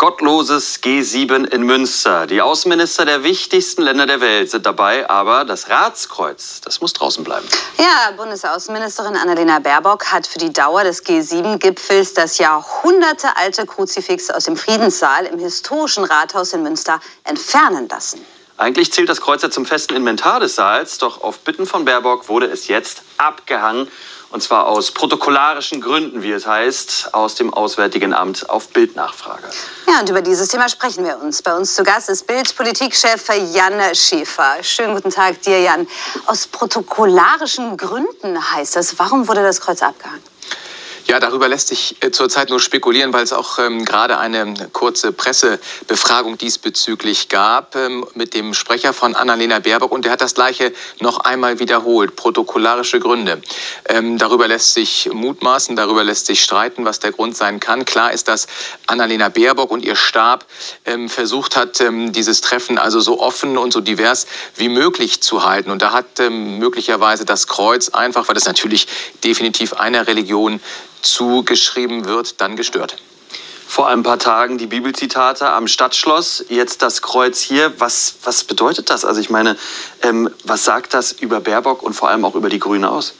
Gottloses G7 in Münster. Die Außenminister der wichtigsten Länder der Welt sind dabei, aber das Ratskreuz, das muss draußen bleiben. Ja, Bundesaußenministerin Annalena Baerbock hat für die Dauer des G7-Gipfels das jahrhundertealte Kruzifix aus dem Friedenssaal im historischen Rathaus in Münster entfernen lassen. Eigentlich zählt das Kreuz ja zum festen Inventar des Saals, doch auf Bitten von Baerbock wurde es jetzt abgehangen. Und zwar aus protokollarischen Gründen, wie es heißt, aus dem Auswärtigen Amt auf Bildnachfrage. Ja, und über dieses Thema sprechen wir uns. Bei uns zu Gast ist Bildpolitikchef Jan Schäfer. Schönen guten Tag dir, Jan. Aus protokollarischen Gründen heißt das. Warum wurde das Kreuz abgehangen? Ja, darüber lässt sich äh, zurzeit nur spekulieren, weil es auch ähm, gerade eine kurze Pressebefragung diesbezüglich gab ähm, mit dem Sprecher von Annalena Baerbock und der hat das Gleiche noch einmal wiederholt. Protokollarische Gründe. Ähm, darüber lässt sich mutmaßen, darüber lässt sich streiten, was der Grund sein kann. Klar ist, dass Annalena Baerbock und ihr Stab ähm, versucht hat, ähm, dieses Treffen also so offen und so divers wie möglich zu halten. Und da hat ähm, möglicherweise das Kreuz einfach, weil es natürlich definitiv einer Religion zugeschrieben wird, dann gestört. Vor ein paar Tagen die Bibelzitate am Stadtschloss, jetzt das Kreuz hier. Was, was bedeutet das? Also ich meine, ähm, was sagt das über Baerbock und vor allem auch über die Grünen aus?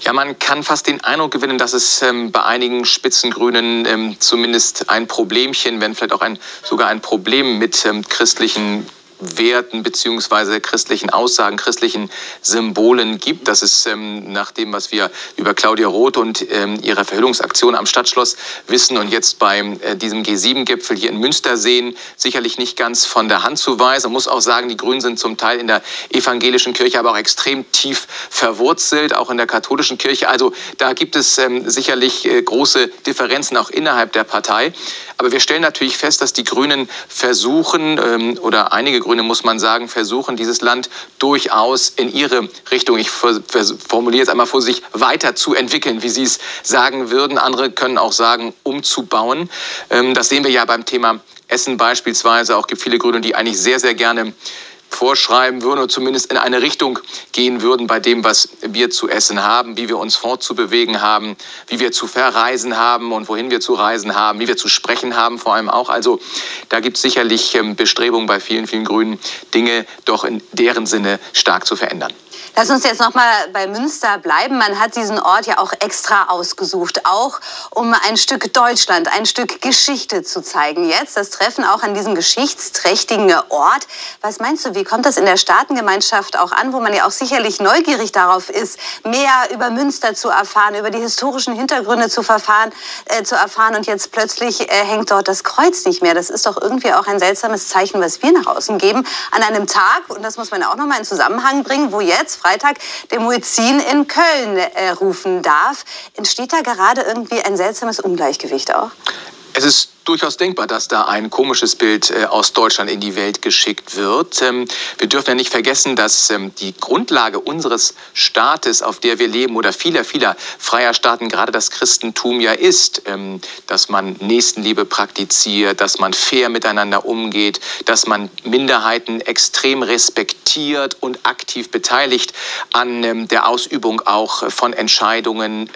Ja, man kann fast den Eindruck gewinnen, dass es ähm, bei einigen Spitzengrünen ähm, zumindest ein Problemchen, wenn vielleicht auch ein, sogar ein Problem mit ähm, christlichen Werten beziehungsweise christlichen Aussagen, christlichen Symbolen gibt. Das ist ähm, nach dem, was wir über Claudia Roth und ähm, ihre Verhüllungsaktion am Stadtschloss wissen und jetzt bei äh, diesem G7-Gipfel hier in Münster sehen, sicherlich nicht ganz von der Hand zu weisen. Man muss auch sagen, die Grünen sind zum Teil in der evangelischen Kirche aber auch extrem tief verwurzelt, auch in der katholischen Kirche. Also da gibt es ähm, sicherlich äh, große Differenzen auch innerhalb der Partei. Aber wir stellen natürlich fest, dass die Grünen versuchen ähm, oder einige Grüne Grüne, muss man sagen, versuchen, dieses Land durchaus in ihre Richtung, ich formuliere jetzt einmal vor sich, weiterzuentwickeln, wie Sie es sagen würden. Andere können auch sagen, umzubauen. Ähm, das sehen wir ja beim Thema Essen beispielsweise. Auch gibt viele Grüne, die eigentlich sehr, sehr gerne vorschreiben würden oder zumindest in eine Richtung gehen würden bei dem, was wir zu essen haben, wie wir uns fortzubewegen haben, wie wir zu verreisen haben und wohin wir zu reisen haben, wie wir zu sprechen haben vor allem auch. Also da gibt es sicherlich ähm, Bestrebungen bei vielen, vielen Grünen, Dinge doch in deren Sinne stark zu verändern. Lass uns jetzt noch mal bei Münster bleiben. Man hat diesen Ort ja auch extra ausgesucht, auch um ein Stück Deutschland, ein Stück Geschichte zu zeigen. Jetzt das Treffen auch an diesem geschichtsträchtigen Ort. Was meinst du, wie kommt das in der Staatengemeinschaft auch an, wo man ja auch sicherlich neugierig darauf ist, mehr über Münster zu erfahren, über die historischen Hintergründe zu, verfahren, äh, zu erfahren und jetzt plötzlich äh, hängt dort das Kreuz nicht mehr. Das ist doch irgendwie auch ein seltsames Zeichen, was wir nach außen geben an einem Tag und das muss man ja auch noch mal in Zusammenhang bringen, wo jetzt Freitag den Muezzin in Köln äh, rufen darf. Entsteht da gerade irgendwie ein seltsames Ungleichgewicht auch? Es ist durchaus denkbar, dass da ein komisches Bild äh, aus Deutschland in die Welt geschickt wird. Ähm, wir dürfen ja nicht vergessen, dass ähm, die Grundlage unseres Staates, auf der wir leben, oder vieler, vieler freier Staaten gerade das Christentum ja ist, ähm, dass man Nächstenliebe praktiziert, dass man fair miteinander umgeht, dass man Minderheiten extrem respektiert und aktiv beteiligt an der Ausübung auch von Entscheidungen,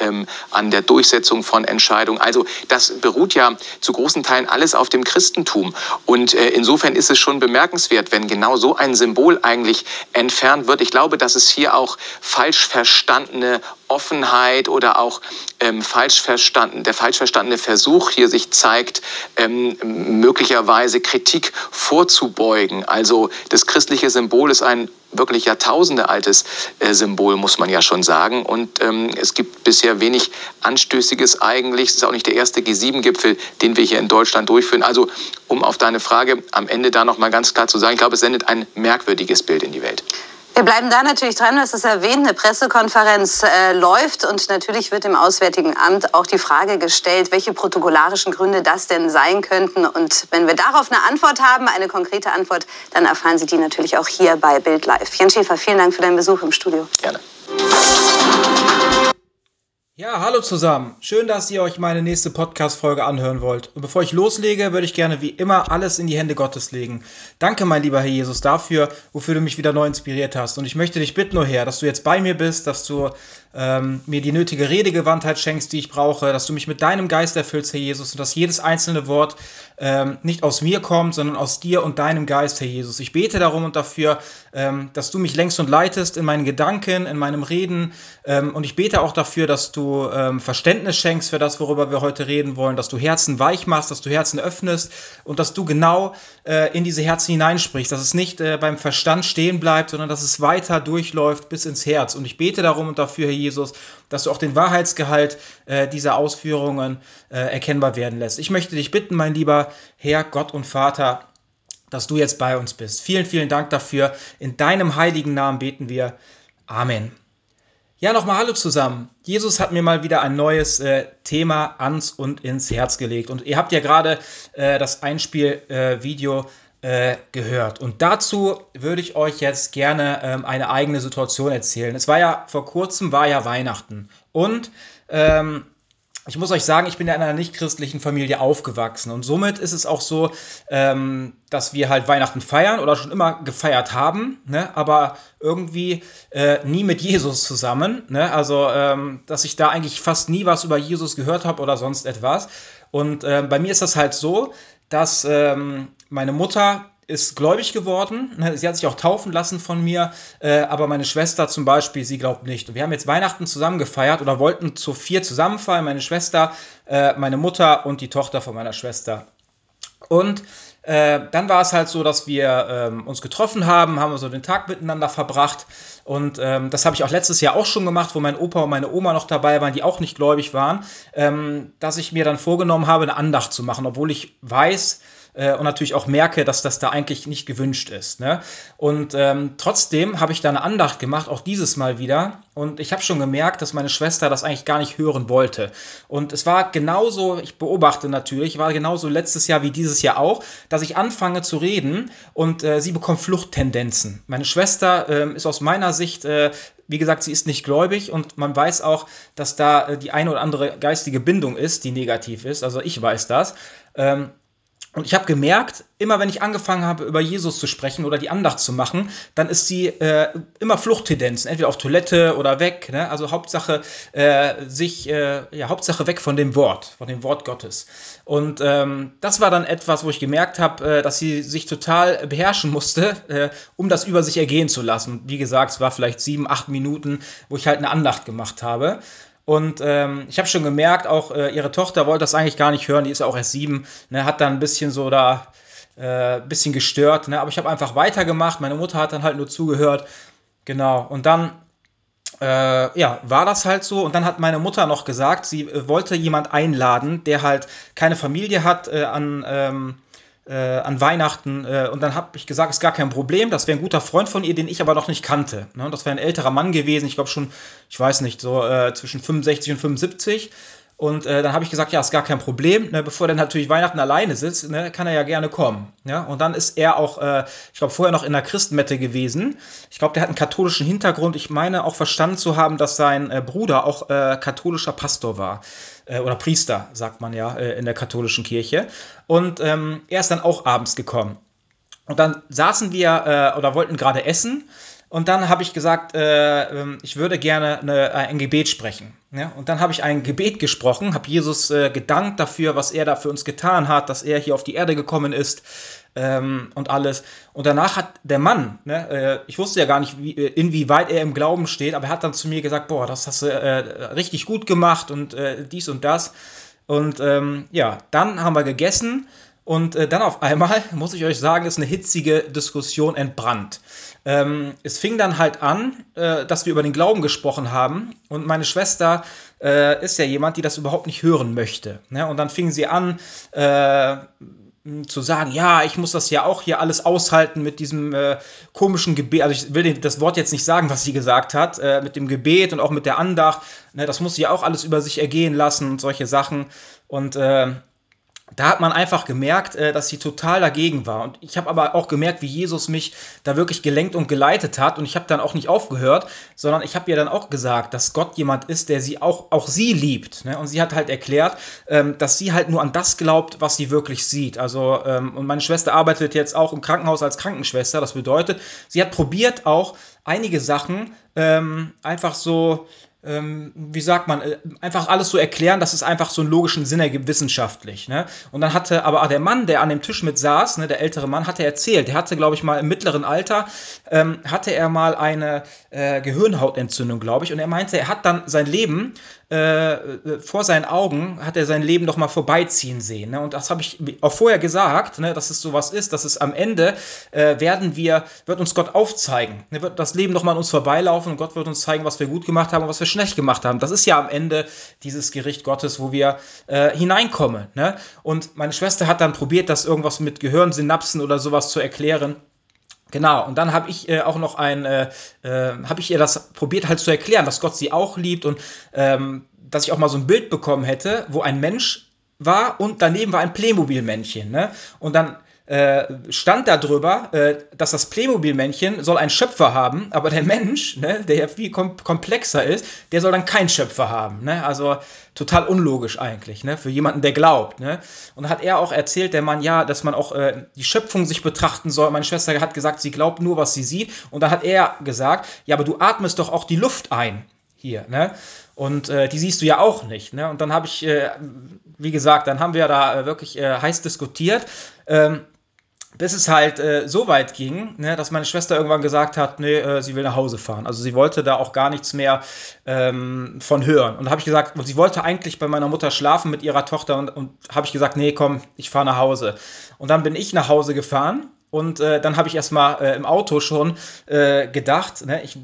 an der Durchsetzung von Entscheidungen. Also das beruht ja zu großen Teilen alles auf dem Christentum. Und äh, insofern ist es schon bemerkenswert, wenn genau so ein Symbol eigentlich entfernt wird. Ich glaube, dass es hier auch falsch verstandene Offenheit oder auch ähm, falsch verstanden, der falsch verstandene Versuch hier sich zeigt, ähm, möglicherweise Kritik vorzubeugen. Also das christliche Symbol ist ein wirklich Jahrtausende altes äh, Symbol, muss man ja schon sagen. Und ähm, es gibt bisher wenig Anstößiges eigentlich. Es ist auch nicht der erste G7-Gipfel, den wir hier in Deutschland durchführen. Also um auf deine Frage am Ende da noch mal ganz klar zu sagen, ich glaube, es sendet ein merkwürdiges Bild in die Welt. Wir bleiben da natürlich dran, was es erwähnt, eine Pressekonferenz äh, läuft und natürlich wird im Auswärtigen Amt auch die Frage gestellt, welche protokollarischen Gründe das denn sein könnten. Und wenn wir darauf eine Antwort haben, eine konkrete Antwort, dann erfahren Sie die natürlich auch hier bei Bild Live. Jan Schäfer, vielen Dank für deinen Besuch im Studio. Gerne. Ja, hallo zusammen. Schön, dass ihr euch meine nächste Podcast-Folge anhören wollt. Und bevor ich loslege, würde ich gerne wie immer alles in die Hände Gottes legen. Danke, mein lieber Herr Jesus, dafür, wofür du mich wieder neu inspiriert hast. Und ich möchte dich bitten, oh Herr, dass du jetzt bei mir bist, dass du ähm, mir die nötige Redegewandtheit schenkst, die ich brauche, dass du mich mit deinem Geist erfüllst, Herr Jesus, und dass jedes einzelne Wort ähm, nicht aus mir kommt, sondern aus dir und deinem Geist, Herr Jesus. Ich bete darum und dafür, ähm, dass du mich längst und leitest in meinen Gedanken, in meinem Reden. Ähm, und ich bete auch dafür, dass du ähm, Verständnis schenkst für das, worüber wir heute reden wollen, dass du Herzen weich machst, dass du Herzen öffnest und dass du genau äh, in diese Herzen hineinsprichst, dass es nicht äh, beim Verstand stehen bleibt, sondern dass es weiter durchläuft bis ins Herz. Und ich bete darum und dafür, Herr Jesus, dass du auch den Wahrheitsgehalt äh, dieser Ausführungen äh, erkennbar werden lässt. Ich möchte dich bitten, mein lieber Herr, Gott und Vater, dass du jetzt bei uns bist. Vielen, vielen Dank dafür. In deinem heiligen Namen beten wir. Amen. Ja, nochmal Hallo zusammen. Jesus hat mir mal wieder ein neues äh, Thema ans und ins Herz gelegt. Und ihr habt ja gerade äh, das Einspielvideo äh, äh, gehört. Und dazu würde ich euch jetzt gerne ähm, eine eigene Situation erzählen. Es war ja vor kurzem, war ja Weihnachten. Und ähm, ich muss euch sagen, ich bin ja in einer nicht-christlichen Familie aufgewachsen und somit ist es auch so, ähm, dass wir halt Weihnachten feiern oder schon immer gefeiert haben, ne? aber irgendwie äh, nie mit Jesus zusammen. Ne? Also, ähm, dass ich da eigentlich fast nie was über Jesus gehört habe oder sonst etwas. Und äh, bei mir ist das halt so, dass ähm, meine Mutter ist gläubig geworden. Ne, sie hat sich auch taufen lassen von mir, äh, aber meine Schwester zum Beispiel, sie glaubt nicht. Und wir haben jetzt Weihnachten zusammen gefeiert oder wollten zu vier zusammenfallen. Meine Schwester, äh, meine Mutter und die Tochter von meiner Schwester. Und äh, dann war es halt so, dass wir ähm, uns getroffen haben, haben so den Tag miteinander verbracht. Und ähm, das habe ich auch letztes Jahr auch schon gemacht, wo mein Opa und meine Oma noch dabei waren, die auch nicht gläubig waren, ähm, dass ich mir dann vorgenommen habe, eine Andacht zu machen, obwohl ich weiß, äh, und natürlich auch merke, dass das da eigentlich nicht gewünscht ist. Ne? Und ähm, trotzdem habe ich da eine Andacht gemacht, auch dieses Mal wieder. Und ich habe schon gemerkt, dass meine Schwester das eigentlich gar nicht hören wollte. Und es war genauso, ich beobachte natürlich, war genauso letztes Jahr wie dieses Jahr auch, dass ich anfange zu reden und äh, sie bekommt Fluchttendenzen. Meine Schwester äh, ist aus meiner Sicht äh, wie gesagt, sie ist nicht gläubig und man weiß auch, dass da äh, die eine oder andere geistige Bindung ist, die negativ ist. Also ich weiß das. Und ich habe gemerkt, immer wenn ich angefangen habe, über Jesus zu sprechen oder die Andacht zu machen, dann ist sie äh, immer Fluchttendenzen, entweder auf Toilette oder weg. Ne? Also Hauptsache äh, sich, äh, ja, Hauptsache weg von dem Wort, von dem Wort Gottes. Und ähm, das war dann etwas, wo ich gemerkt habe, äh, dass sie sich total beherrschen musste, äh, um das über sich ergehen zu lassen. Wie gesagt, es war vielleicht sieben, acht Minuten, wo ich halt eine Andacht gemacht habe. Und ähm, ich habe schon gemerkt, auch äh, ihre Tochter wollte das eigentlich gar nicht hören, die ist ja auch erst sieben, ne, hat dann ein bisschen so da, äh, bisschen gestört, ne, aber ich habe einfach weitergemacht, meine Mutter hat dann halt nur zugehört, genau, und dann, äh, ja, war das halt so, und dann hat meine Mutter noch gesagt, sie äh, wollte jemand einladen, der halt keine Familie hat äh, an, ähm, äh, an Weihnachten äh, und dann habe ich gesagt, ist gar kein Problem, das wäre ein guter Freund von ihr, den ich aber noch nicht kannte. Ne? Das wäre ein älterer Mann gewesen, ich glaube schon, ich weiß nicht, so äh, zwischen 65 und 75. Und äh, dann habe ich gesagt, ja, ist gar kein Problem. Ne? Bevor er natürlich Weihnachten alleine sitzt, ne, kann er ja gerne kommen. Ja? Und dann ist er auch, äh, ich glaube, vorher noch in der Christmette gewesen. Ich glaube, der hat einen katholischen Hintergrund. Ich meine auch verstanden zu haben, dass sein äh, Bruder auch äh, katholischer Pastor war. Äh, oder Priester, sagt man ja, äh, in der katholischen Kirche. Und ähm, er ist dann auch abends gekommen. Und dann saßen wir oder wollten gerade essen. Und dann habe ich gesagt, äh, ähm, ich würde gerne eine, äh, ein Gebet sprechen. Ja? Und dann habe ich ein Gebet gesprochen, habe Jesus äh, gedankt dafür, was er da für uns getan hat, dass er hier auf die Erde gekommen ist ähm, und alles. Und danach hat der Mann, ne, äh, ich wusste ja gar nicht, wie, äh, inwieweit er im Glauben steht, aber er hat dann zu mir gesagt, boah, das hast du äh, richtig gut gemacht und dies und das. Und ähm, ja, dann haben wir gegessen. Und äh, dann auf einmal, muss ich euch sagen, ist eine hitzige Diskussion entbrannt. Ähm, es fing dann halt an, äh, dass wir über den Glauben gesprochen haben. Und meine Schwester äh, ist ja jemand, die das überhaupt nicht hören möchte. Ne? Und dann fing sie an, äh, zu sagen, ja, ich muss das ja auch hier alles aushalten mit diesem äh, komischen Gebet. Also ich will das Wort jetzt nicht sagen, was sie gesagt hat, äh, mit dem Gebet und auch mit der Andacht. Ne, das muss sie ja auch alles über sich ergehen lassen und solche Sachen. Und äh, da hat man einfach gemerkt, äh, dass sie total dagegen war. Und ich habe aber auch gemerkt, wie Jesus mich da wirklich gelenkt und geleitet hat. Und ich habe dann auch nicht aufgehört, sondern ich habe ihr dann auch gesagt, dass Gott jemand ist, der sie auch, auch sie liebt. Ne? Und sie hat halt erklärt, ähm, dass sie halt nur an das glaubt, was sie wirklich sieht. Also, ähm, und meine Schwester arbeitet jetzt auch im Krankenhaus als Krankenschwester. Das bedeutet, sie hat probiert auch einige Sachen ähm, einfach so ähm, wie sagt man, äh, einfach alles so erklären, dass es einfach so einen logischen Sinn ergibt, wissenschaftlich. Ne? Und dann hatte aber der Mann, der an dem Tisch mit saß, ne, der ältere Mann, hatte erzählt, der hatte, glaube ich, mal im mittleren Alter, ähm, hatte er mal eine äh, Gehirnhautentzündung, glaube ich, und er meinte, er hat dann sein Leben äh, äh, vor seinen Augen hat er sein Leben doch mal vorbeiziehen sehen. Ne? Und das habe ich auch vorher gesagt, ne, dass es sowas ist, dass es am Ende äh, werden wir, wird uns Gott aufzeigen. Ne? Wird das Leben noch mal an uns vorbeilaufen und Gott wird uns zeigen, was wir gut gemacht haben und was wir schlecht gemacht haben. Das ist ja am Ende dieses Gericht Gottes, wo wir äh, hineinkommen. Ne? Und meine Schwester hat dann probiert, das irgendwas mit Gehirnsynapsen oder sowas zu erklären. Genau, und dann habe ich äh, auch noch ein, äh, äh, habe ich ihr das probiert halt zu erklären, dass Gott sie auch liebt und ähm, dass ich auch mal so ein Bild bekommen hätte, wo ein Mensch war und daneben war ein Playmobil-Männchen. Ne? Und dann äh, stand da drüber, äh, dass das Playmobil-Männchen soll einen Schöpfer haben, aber der Mensch, ne, der ja viel kom komplexer ist, der soll dann keinen Schöpfer haben. Ne? Also total unlogisch eigentlich, ne? für jemanden, der glaubt. Ne? Und da hat er auch erzählt, der Mann, ja, dass man auch äh, die Schöpfung sich betrachten soll. Meine Schwester hat gesagt, sie glaubt nur, was sie sieht. Und dann hat er gesagt, ja, aber du atmest doch auch die Luft ein hier. Ne? Und äh, die siehst du ja auch nicht. Ne? Und dann habe ich, äh, wie gesagt, dann haben wir da äh, wirklich äh, heiß diskutiert. Ähm, bis es halt äh, so weit ging, ne, dass meine Schwester irgendwann gesagt hat, nee, äh, sie will nach Hause fahren. Also sie wollte da auch gar nichts mehr ähm, von hören. Und habe ich gesagt, sie wollte eigentlich bei meiner Mutter schlafen mit ihrer Tochter und, und habe ich gesagt, nee, komm, ich fahre nach Hause. Und dann bin ich nach Hause gefahren und äh, dann habe ich erstmal äh, im Auto schon äh, gedacht, ne, ich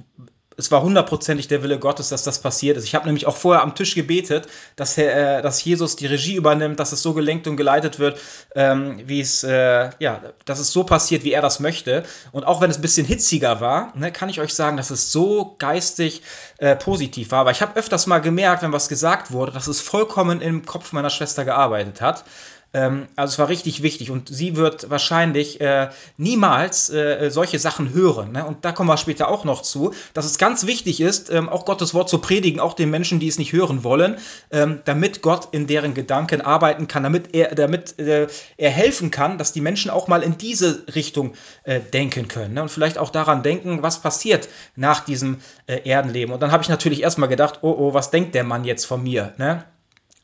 es war hundertprozentig der Wille Gottes, dass das passiert ist. Ich habe nämlich auch vorher am Tisch gebetet, dass, äh, dass Jesus die Regie übernimmt, dass es so gelenkt und geleitet wird, ähm, wie es, äh, ja, dass es so passiert, wie er das möchte. Und auch wenn es ein bisschen hitziger war, ne, kann ich euch sagen, dass es so geistig äh, positiv war. Aber ich habe öfters mal gemerkt, wenn was gesagt wurde, dass es vollkommen im Kopf meiner Schwester gearbeitet hat. Ähm, also es war richtig wichtig und sie wird wahrscheinlich äh, niemals äh, solche Sachen hören. Ne? Und da kommen wir später auch noch zu, dass es ganz wichtig ist, ähm, auch Gottes Wort zu predigen, auch den Menschen, die es nicht hören wollen, ähm, damit Gott in deren Gedanken arbeiten kann, damit er, damit äh, er helfen kann, dass die Menschen auch mal in diese Richtung äh, denken können ne? und vielleicht auch daran denken, was passiert nach diesem äh, Erdenleben. Und dann habe ich natürlich erstmal gedacht, oh oh, was denkt der Mann jetzt von mir? Ne?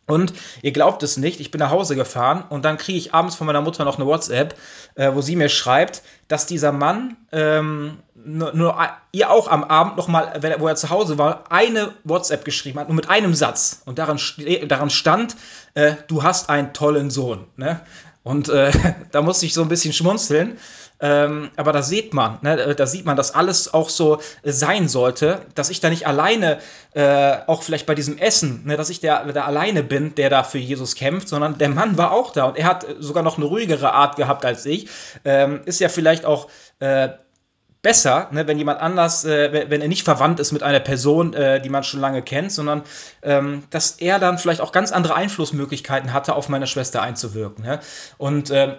Und ihr glaubt es nicht, ich bin nach Hause gefahren und dann kriege ich abends von meiner Mutter noch eine WhatsApp, äh, wo sie mir schreibt, dass dieser Mann ähm, nur, nur, ihr auch am Abend nochmal, wo er zu Hause war, eine WhatsApp geschrieben hat, nur mit einem Satz. Und daran, daran stand, äh, du hast einen tollen Sohn. Ne? Und äh, da musste ich so ein bisschen schmunzeln. Ähm, aber da sieht man, ne, äh, da sieht man, dass alles auch so äh, sein sollte, dass ich da nicht alleine, äh, auch vielleicht bei diesem Essen, ne, dass ich der, der alleine bin, der da für Jesus kämpft, sondern der Mann war auch da und er hat sogar noch eine ruhigere Art gehabt als ich. Ähm, ist ja vielleicht auch äh, besser, ne, wenn jemand anders, äh, wenn er nicht verwandt ist mit einer Person, äh, die man schon lange kennt, sondern ähm, dass er dann vielleicht auch ganz andere Einflussmöglichkeiten hatte, auf meine Schwester einzuwirken. Ne? Und äh,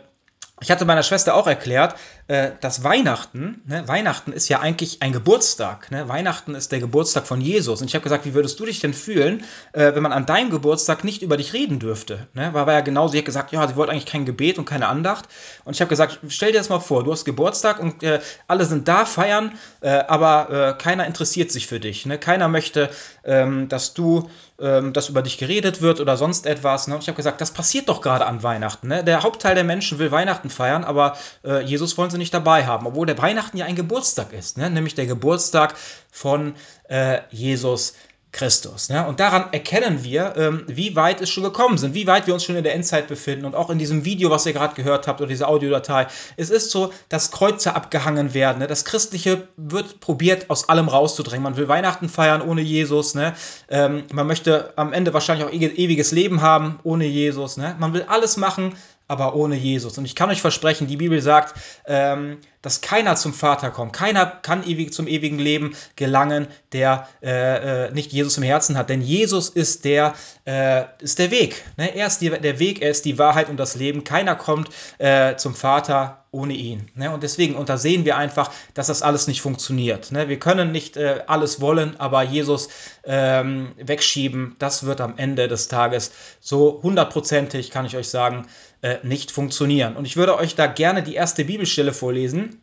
ich hatte meiner Schwester auch erklärt, äh, dass Weihnachten, ne, Weihnachten ist ja eigentlich ein Geburtstag. Ne? Weihnachten ist der Geburtstag von Jesus. Und ich habe gesagt, wie würdest du dich denn fühlen, äh, wenn man an deinem Geburtstag nicht über dich reden dürfte? Ne? War, war ja genau, sie hat gesagt, ja, sie wollte eigentlich kein Gebet und keine Andacht. Und ich habe gesagt, stell dir das mal vor, du hast Geburtstag und äh, alle sind da, feiern, äh, aber äh, keiner interessiert sich für dich. Ne? Keiner möchte, ähm, dass du ähm, dass über dich geredet wird oder sonst etwas. Ne? Und ich habe gesagt, das passiert doch gerade an Weihnachten. Ne? Der Hauptteil der Menschen will Weihnachten feiern, aber Jesus wollen sie nicht dabei haben, obwohl der Weihnachten ja ein Geburtstag ist, ne? nämlich der Geburtstag von äh, Jesus Christus. Ne? Und daran erkennen wir, ähm, wie weit es schon gekommen sind, wie weit wir uns schon in der Endzeit befinden. Und auch in diesem Video, was ihr gerade gehört habt, oder diese Audiodatei, es ist so, dass Kreuze abgehangen werden. Ne? Das Christliche wird probiert, aus allem rauszudrängen. Man will Weihnachten feiern ohne Jesus. Ne? Ähm, man möchte am Ende wahrscheinlich auch ewiges Leben haben ohne Jesus. Ne? Man will alles machen, aber ohne Jesus. Und ich kann euch versprechen, die Bibel sagt, ähm, dass keiner zum Vater kommt. Keiner kann ewig zum ewigen Leben gelangen, der äh, äh, nicht Jesus im Herzen hat. Denn Jesus ist der, äh, ist der Weg. Ne? Er ist die, der Weg, er ist die Wahrheit und das Leben. Keiner kommt äh, zum Vater ohne ihn. Ne? Und deswegen untersehen wir einfach, dass das alles nicht funktioniert. Ne? Wir können nicht äh, alles wollen, aber Jesus ähm, wegschieben, das wird am Ende des Tages so hundertprozentig, kann ich euch sagen, äh, nicht funktionieren. Und ich würde euch da gerne die erste Bibelstelle vorlesen.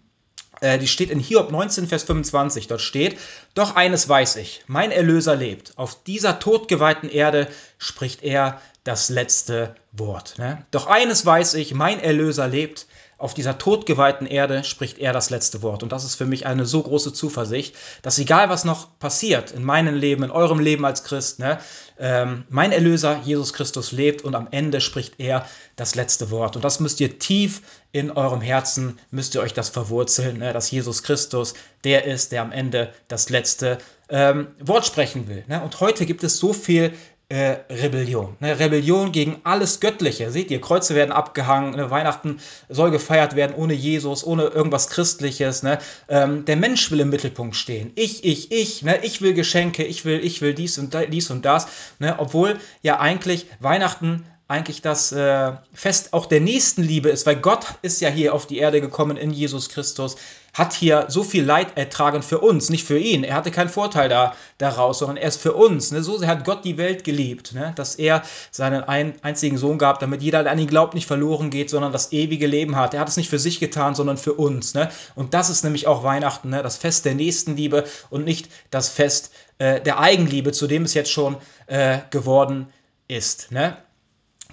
Äh, die steht in Hiob 19, Vers 25. Dort steht, Doch eines weiß ich, mein Erlöser lebt. Auf dieser todgeweihten Erde spricht er das letzte Wort. Ne? Doch eines weiß ich, mein Erlöser lebt auf dieser todgeweihten Erde spricht er das letzte Wort. Und das ist für mich eine so große Zuversicht, dass egal was noch passiert in meinem Leben, in eurem Leben als Christ, ne, ähm, mein Erlöser Jesus Christus lebt und am Ende spricht er das letzte Wort. Und das müsst ihr tief in eurem Herzen, müsst ihr euch das verwurzeln, ne, dass Jesus Christus der ist, der am Ende das letzte ähm, Wort sprechen will. Ne? Und heute gibt es so viel äh, Rebellion. Ne? Rebellion gegen alles Göttliche. Seht ihr, Kreuze werden abgehangen, ne? Weihnachten soll gefeiert werden ohne Jesus, ohne irgendwas Christliches. Ne? Ähm, der Mensch will im Mittelpunkt stehen. Ich, ich, ich. Ne? Ich will Geschenke, ich will, ich will dies und, dies und das. Ne? Obwohl ja eigentlich Weihnachten eigentlich das äh, Fest auch der Nächstenliebe ist, weil Gott ist ja hier auf die Erde gekommen in Jesus Christus, hat hier so viel Leid ertragen für uns, nicht für ihn. Er hatte keinen Vorteil da, daraus, sondern er ist für uns. Ne? So hat Gott die Welt geliebt, ne? dass er seinen ein, einzigen Sohn gab, damit jeder, der an ihn glaubt, nicht verloren geht, sondern das ewige Leben hat. Er hat es nicht für sich getan, sondern für uns. Ne? Und das ist nämlich auch Weihnachten, ne? das Fest der Nächstenliebe und nicht das Fest äh, der Eigenliebe, zu dem es jetzt schon äh, geworden ist. Ne?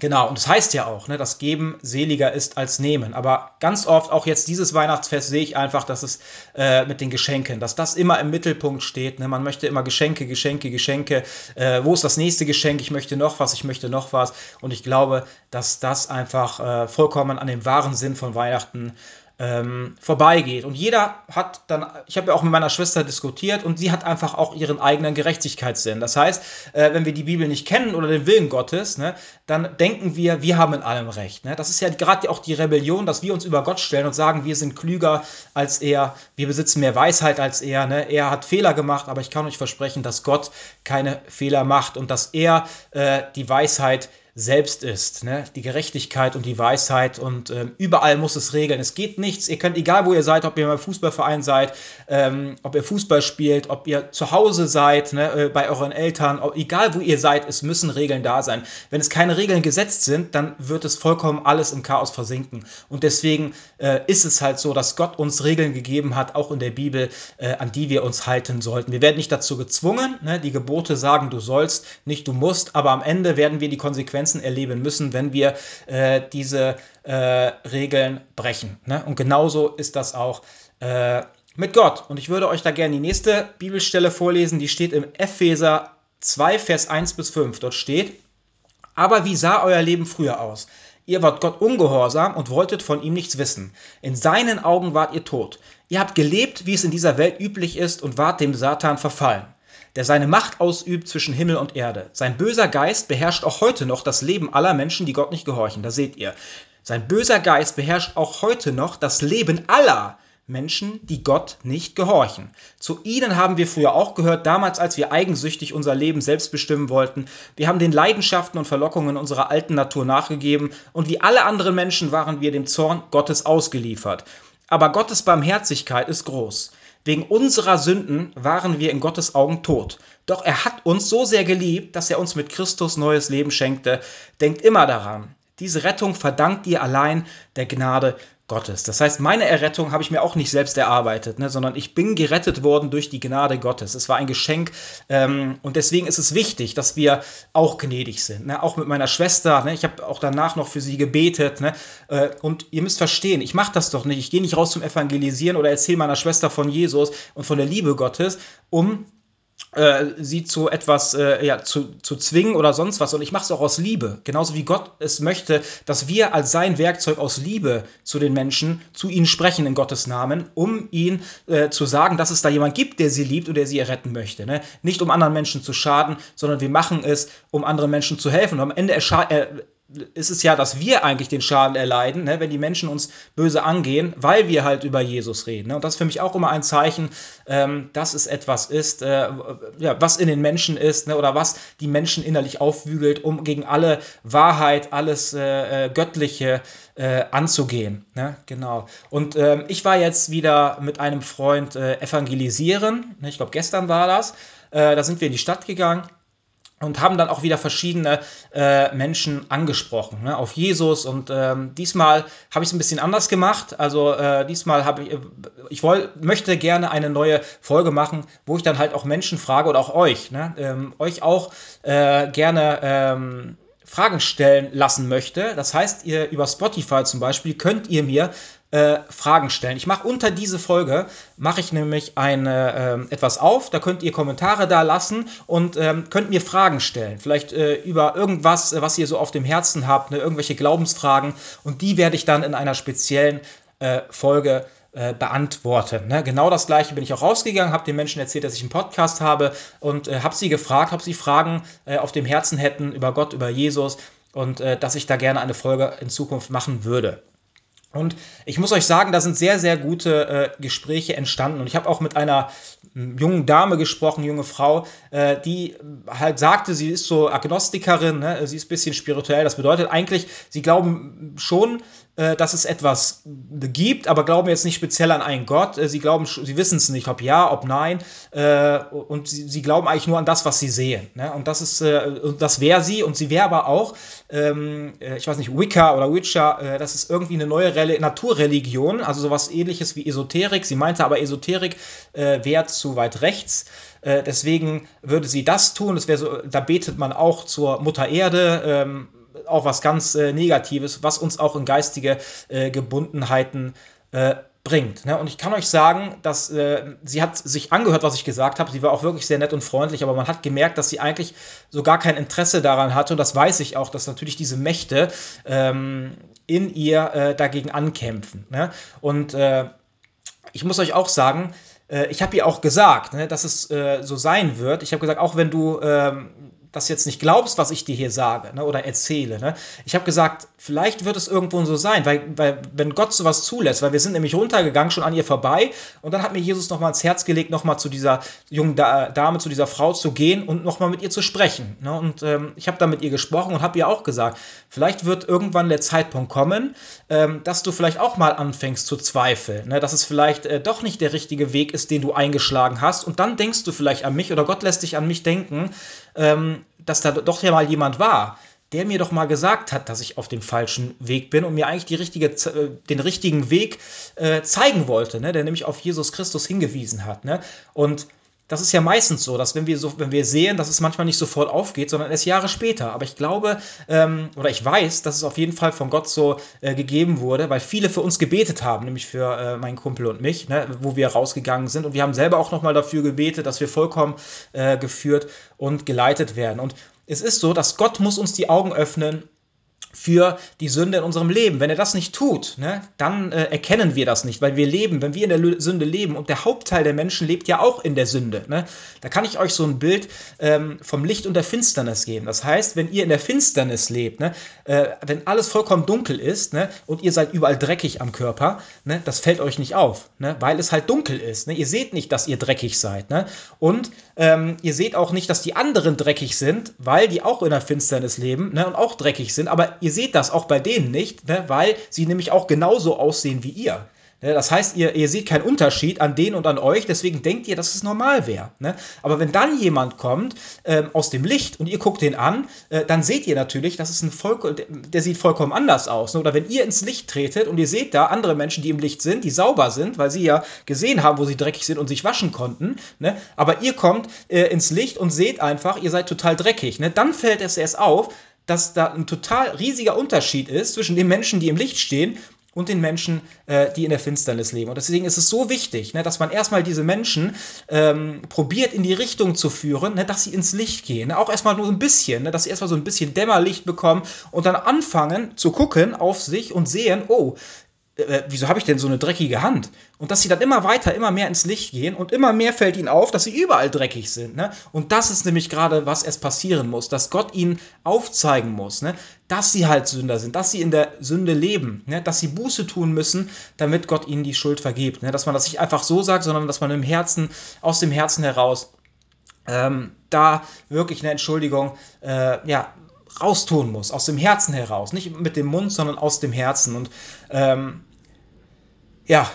Genau, und das heißt ja auch, ne, dass Geben seliger ist als Nehmen. Aber ganz oft, auch jetzt dieses Weihnachtsfest, sehe ich einfach, dass es äh, mit den Geschenken, dass das immer im Mittelpunkt steht. Ne? Man möchte immer Geschenke, Geschenke, Geschenke. Äh, wo ist das nächste Geschenk? Ich möchte noch was, ich möchte noch was. Und ich glaube, dass das einfach äh, vollkommen an dem wahren Sinn von Weihnachten ähm, vorbeigeht. Und jeder hat dann, ich habe ja auch mit meiner Schwester diskutiert und sie hat einfach auch ihren eigenen Gerechtigkeitssinn. Das heißt, äh, wenn wir die Bibel nicht kennen oder den Willen Gottes, ne, dann denken wir, wir haben in allem Recht. Ne? Das ist ja gerade auch die Rebellion, dass wir uns über Gott stellen und sagen, wir sind klüger als er, wir besitzen mehr Weisheit als er. Ne? Er hat Fehler gemacht, aber ich kann euch versprechen, dass Gott keine Fehler macht und dass er äh, die Weisheit selbst ist, ne? die Gerechtigkeit und die Weisheit und ähm, überall muss es regeln. Es geht nichts, ihr könnt, egal wo ihr seid, ob ihr im Fußballverein seid, ähm, ob ihr Fußball spielt, ob ihr zu Hause seid, ne? äh, bei euren Eltern, ob, egal wo ihr seid, es müssen Regeln da sein. Wenn es keine Regeln gesetzt sind, dann wird es vollkommen alles im Chaos versinken. Und deswegen äh, ist es halt so, dass Gott uns Regeln gegeben hat, auch in der Bibel, äh, an die wir uns halten sollten. Wir werden nicht dazu gezwungen, ne? die Gebote sagen, du sollst, nicht du musst, aber am Ende werden wir die Konsequenzen Konsequenzen erleben müssen, wenn wir äh, diese äh, Regeln brechen. Ne? Und genauso ist das auch äh, mit Gott. Und ich würde euch da gerne die nächste Bibelstelle vorlesen, die steht im Epheser 2, Vers 1 bis 5. Dort steht, aber wie sah euer Leben früher aus? Ihr wart Gott ungehorsam und wolltet von ihm nichts wissen. In seinen Augen wart ihr tot. Ihr habt gelebt, wie es in dieser Welt üblich ist, und wart dem Satan verfallen der seine Macht ausübt zwischen Himmel und Erde. Sein böser Geist beherrscht auch heute noch das Leben aller Menschen, die Gott nicht gehorchen. Da seht ihr. Sein böser Geist beherrscht auch heute noch das Leben aller Menschen, die Gott nicht gehorchen. Zu ihnen haben wir früher auch gehört, damals als wir eigensüchtig unser Leben selbst bestimmen wollten. Wir haben den Leidenschaften und Verlockungen unserer alten Natur nachgegeben und wie alle anderen Menschen waren wir dem Zorn Gottes ausgeliefert. Aber Gottes Barmherzigkeit ist groß. Wegen unserer Sünden waren wir in Gottes Augen tot. Doch er hat uns so sehr geliebt, dass er uns mit Christus neues Leben schenkte. Denkt immer daran. Diese Rettung verdankt ihr allein der Gnade Gottes. Das heißt, meine Errettung habe ich mir auch nicht selbst erarbeitet, ne, sondern ich bin gerettet worden durch die Gnade Gottes. Es war ein Geschenk ähm, und deswegen ist es wichtig, dass wir auch gnädig sind. Ne? Auch mit meiner Schwester. Ne? Ich habe auch danach noch für sie gebetet. Ne? Äh, und ihr müsst verstehen, ich mache das doch nicht. Ich gehe nicht raus zum Evangelisieren oder erzähle meiner Schwester von Jesus und von der Liebe Gottes, um äh, sie zu etwas äh, ja, zu, zu zwingen oder sonst was. Und ich mache es auch aus Liebe. Genauso wie Gott es möchte, dass wir als sein Werkzeug aus Liebe zu den Menschen, zu ihnen sprechen in Gottes Namen, um ihnen äh, zu sagen, dass es da jemand gibt, der sie liebt und der sie erretten möchte. Ne? Nicht um anderen Menschen zu schaden, sondern wir machen es, um anderen Menschen zu helfen. Und am Ende ist es ja, dass wir eigentlich den Schaden erleiden, ne, wenn die Menschen uns böse angehen, weil wir halt über Jesus reden. Ne? Und das ist für mich auch immer ein Zeichen, ähm, dass es etwas ist, äh, ja, was in den Menschen ist ne, oder was die Menschen innerlich aufwügelt, um gegen alle Wahrheit, alles äh, äh Göttliche äh, anzugehen. Ne? Genau. Und ähm, ich war jetzt wieder mit einem Freund äh, evangelisieren. Ne? Ich glaube, gestern war das. Äh, da sind wir in die Stadt gegangen und haben dann auch wieder verschiedene äh, Menschen angesprochen ne, auf Jesus. Und ähm, diesmal habe ich es ein bisschen anders gemacht. Also äh, diesmal habe ich, äh, ich woll, möchte gerne eine neue Folge machen, wo ich dann halt auch Menschen frage oder auch euch, ne, ähm, euch auch äh, gerne ähm, Fragen stellen lassen möchte. Das heißt, ihr über Spotify zum Beispiel könnt ihr mir äh, Fragen stellen. Ich mache unter diese Folge, mache ich nämlich eine, äh, etwas auf, da könnt ihr Kommentare da lassen und ähm, könnt mir Fragen stellen. Vielleicht äh, über irgendwas, was ihr so auf dem Herzen habt, ne, irgendwelche Glaubensfragen und die werde ich dann in einer speziellen äh, Folge äh, beantworten. Ne? Genau das gleiche bin ich auch rausgegangen, habe den Menschen erzählt, dass ich einen Podcast habe und äh, habe sie gefragt, ob sie Fragen äh, auf dem Herzen hätten über Gott, über Jesus und äh, dass ich da gerne eine Folge in Zukunft machen würde. Und ich muss euch sagen, da sind sehr, sehr gute äh, Gespräche entstanden. Und ich habe auch mit einer hm, jungen Dame gesprochen, junge Frau, äh, die halt sagte, sie ist so Agnostikerin, ne? sie ist ein bisschen spirituell. Das bedeutet eigentlich, sie glauben schon, dass es etwas gibt, aber glauben jetzt nicht speziell an einen Gott. Äh, sie glauben, sie wissen es nicht, ob ja, ob nein. Äh, und sie, sie, glauben eigentlich nur an das, was sie sehen. Ne? Und das ist, das wäre sie. Und sie wäre aber auch, ähm, ich weiß nicht, Wicca oder Witcher, das ist irgendwie eine neue Reli Naturreligion, also sowas ähnliches wie Esoterik. Sie meinte aber, Esoterik wäre zu weit rechts. deswegen würde sie das tun. Das so, da betet man auch zur Mutter Erde. Ähm, auch was ganz äh, Negatives, was uns auch in geistige äh, Gebundenheiten äh, bringt. Ne? Und ich kann euch sagen, dass äh, sie hat sich angehört, was ich gesagt habe. Sie war auch wirklich sehr nett und freundlich, aber man hat gemerkt, dass sie eigentlich so gar kein Interesse daran hatte. Und das weiß ich auch, dass natürlich diese Mächte ähm, in ihr äh, dagegen ankämpfen. Ne? Und äh, ich muss euch auch sagen, ich habe ihr auch gesagt, ne, dass es so sein wird. Ich habe gesagt, auch wenn du ähm, das jetzt nicht glaubst, was ich dir hier sage ne, oder erzähle. Ne? Ich habe gesagt, vielleicht wird es irgendwo so sein, weil, weil wenn Gott sowas zulässt, weil wir sind nämlich runtergegangen, schon an ihr vorbei und dann hat mir Jesus nochmal ins Herz gelegt, nochmal zu dieser jungen Dame, zu dieser Frau zu gehen und nochmal mit ihr zu sprechen. Ne? Und ähm, ich habe da mit ihr gesprochen und habe ihr auch gesagt, vielleicht wird irgendwann der Zeitpunkt kommen, ähm, dass du vielleicht auch mal anfängst zu zweifeln, ne? dass es vielleicht äh, doch nicht der richtige Weg ist, den du eingeschlagen hast und dann denkst du vielleicht an mich oder Gott lässt dich an mich denken, ähm, dass da doch ja mal jemand war, der mir doch mal gesagt hat, dass ich auf dem falschen Weg bin und mir eigentlich richtige, äh, den richtigen Weg äh, zeigen wollte, ne? der nämlich auf Jesus Christus hingewiesen hat. Ne? Und das ist ja meistens so, dass wenn wir so, wenn wir sehen, dass es manchmal nicht sofort aufgeht, sondern erst Jahre später. Aber ich glaube ähm, oder ich weiß, dass es auf jeden Fall von Gott so äh, gegeben wurde, weil viele für uns gebetet haben, nämlich für äh, meinen Kumpel und mich, ne, wo wir rausgegangen sind. Und wir haben selber auch nochmal dafür gebetet, dass wir vollkommen äh, geführt und geleitet werden. Und es ist so, dass Gott muss uns die Augen öffnen für die Sünde in unserem Leben. Wenn er das nicht tut, ne, dann äh, erkennen wir das nicht, weil wir leben, wenn wir in der Sünde leben und der Hauptteil der Menschen lebt ja auch in der Sünde. Ne, da kann ich euch so ein Bild ähm, vom Licht und der Finsternis geben. Das heißt, wenn ihr in der Finsternis lebt, ne, äh, wenn alles vollkommen dunkel ist ne, und ihr seid überall dreckig am Körper, ne, das fällt euch nicht auf, ne, weil es halt dunkel ist. Ne. Ihr seht nicht, dass ihr dreckig seid. Ne, und ähm, ihr seht auch nicht, dass die anderen dreckig sind, weil die auch in der Finsternis leben ne, und auch dreckig sind. Aber ihr seht das auch bei denen nicht, ne, weil sie nämlich auch genauso aussehen wie ihr. Ne, das heißt, ihr, ihr seht keinen Unterschied an denen und an euch, deswegen denkt ihr, dass es normal wäre. Ne? Aber wenn dann jemand kommt ähm, aus dem Licht und ihr guckt den an, äh, dann seht ihr natürlich, dass es ein Volk, der sieht vollkommen anders aus. Ne? Oder wenn ihr ins Licht tretet und ihr seht da andere Menschen, die im Licht sind, die sauber sind, weil sie ja gesehen haben, wo sie dreckig sind und sich waschen konnten. Ne? Aber ihr kommt äh, ins Licht und seht einfach, ihr seid total dreckig. Ne? Dann fällt es erst auf, dass da ein total riesiger Unterschied ist zwischen den Menschen, die im Licht stehen und den Menschen, äh, die in der Finsternis leben. Und deswegen ist es so wichtig, ne, dass man erstmal diese Menschen ähm, probiert in die Richtung zu führen, ne, dass sie ins Licht gehen. Ne, auch erstmal nur ein bisschen, ne, dass sie erstmal so ein bisschen Dämmerlicht bekommen und dann anfangen zu gucken auf sich und sehen, oh, äh, wieso habe ich denn so eine dreckige Hand? Und dass sie dann immer weiter, immer mehr ins Licht gehen und immer mehr fällt ihnen auf, dass sie überall dreckig sind. Ne? Und das ist nämlich gerade, was erst passieren muss, dass Gott ihnen aufzeigen muss, ne? dass sie halt Sünder sind, dass sie in der Sünde leben, ne? dass sie Buße tun müssen, damit Gott ihnen die Schuld vergibt. Ne? Dass man das nicht einfach so sagt, sondern dass man im Herzen, aus dem Herzen heraus, ähm, da wirklich eine Entschuldigung, äh, ja, raustun muss, aus dem Herzen heraus. Nicht mit dem Mund, sondern aus dem Herzen. Und ähm, ja,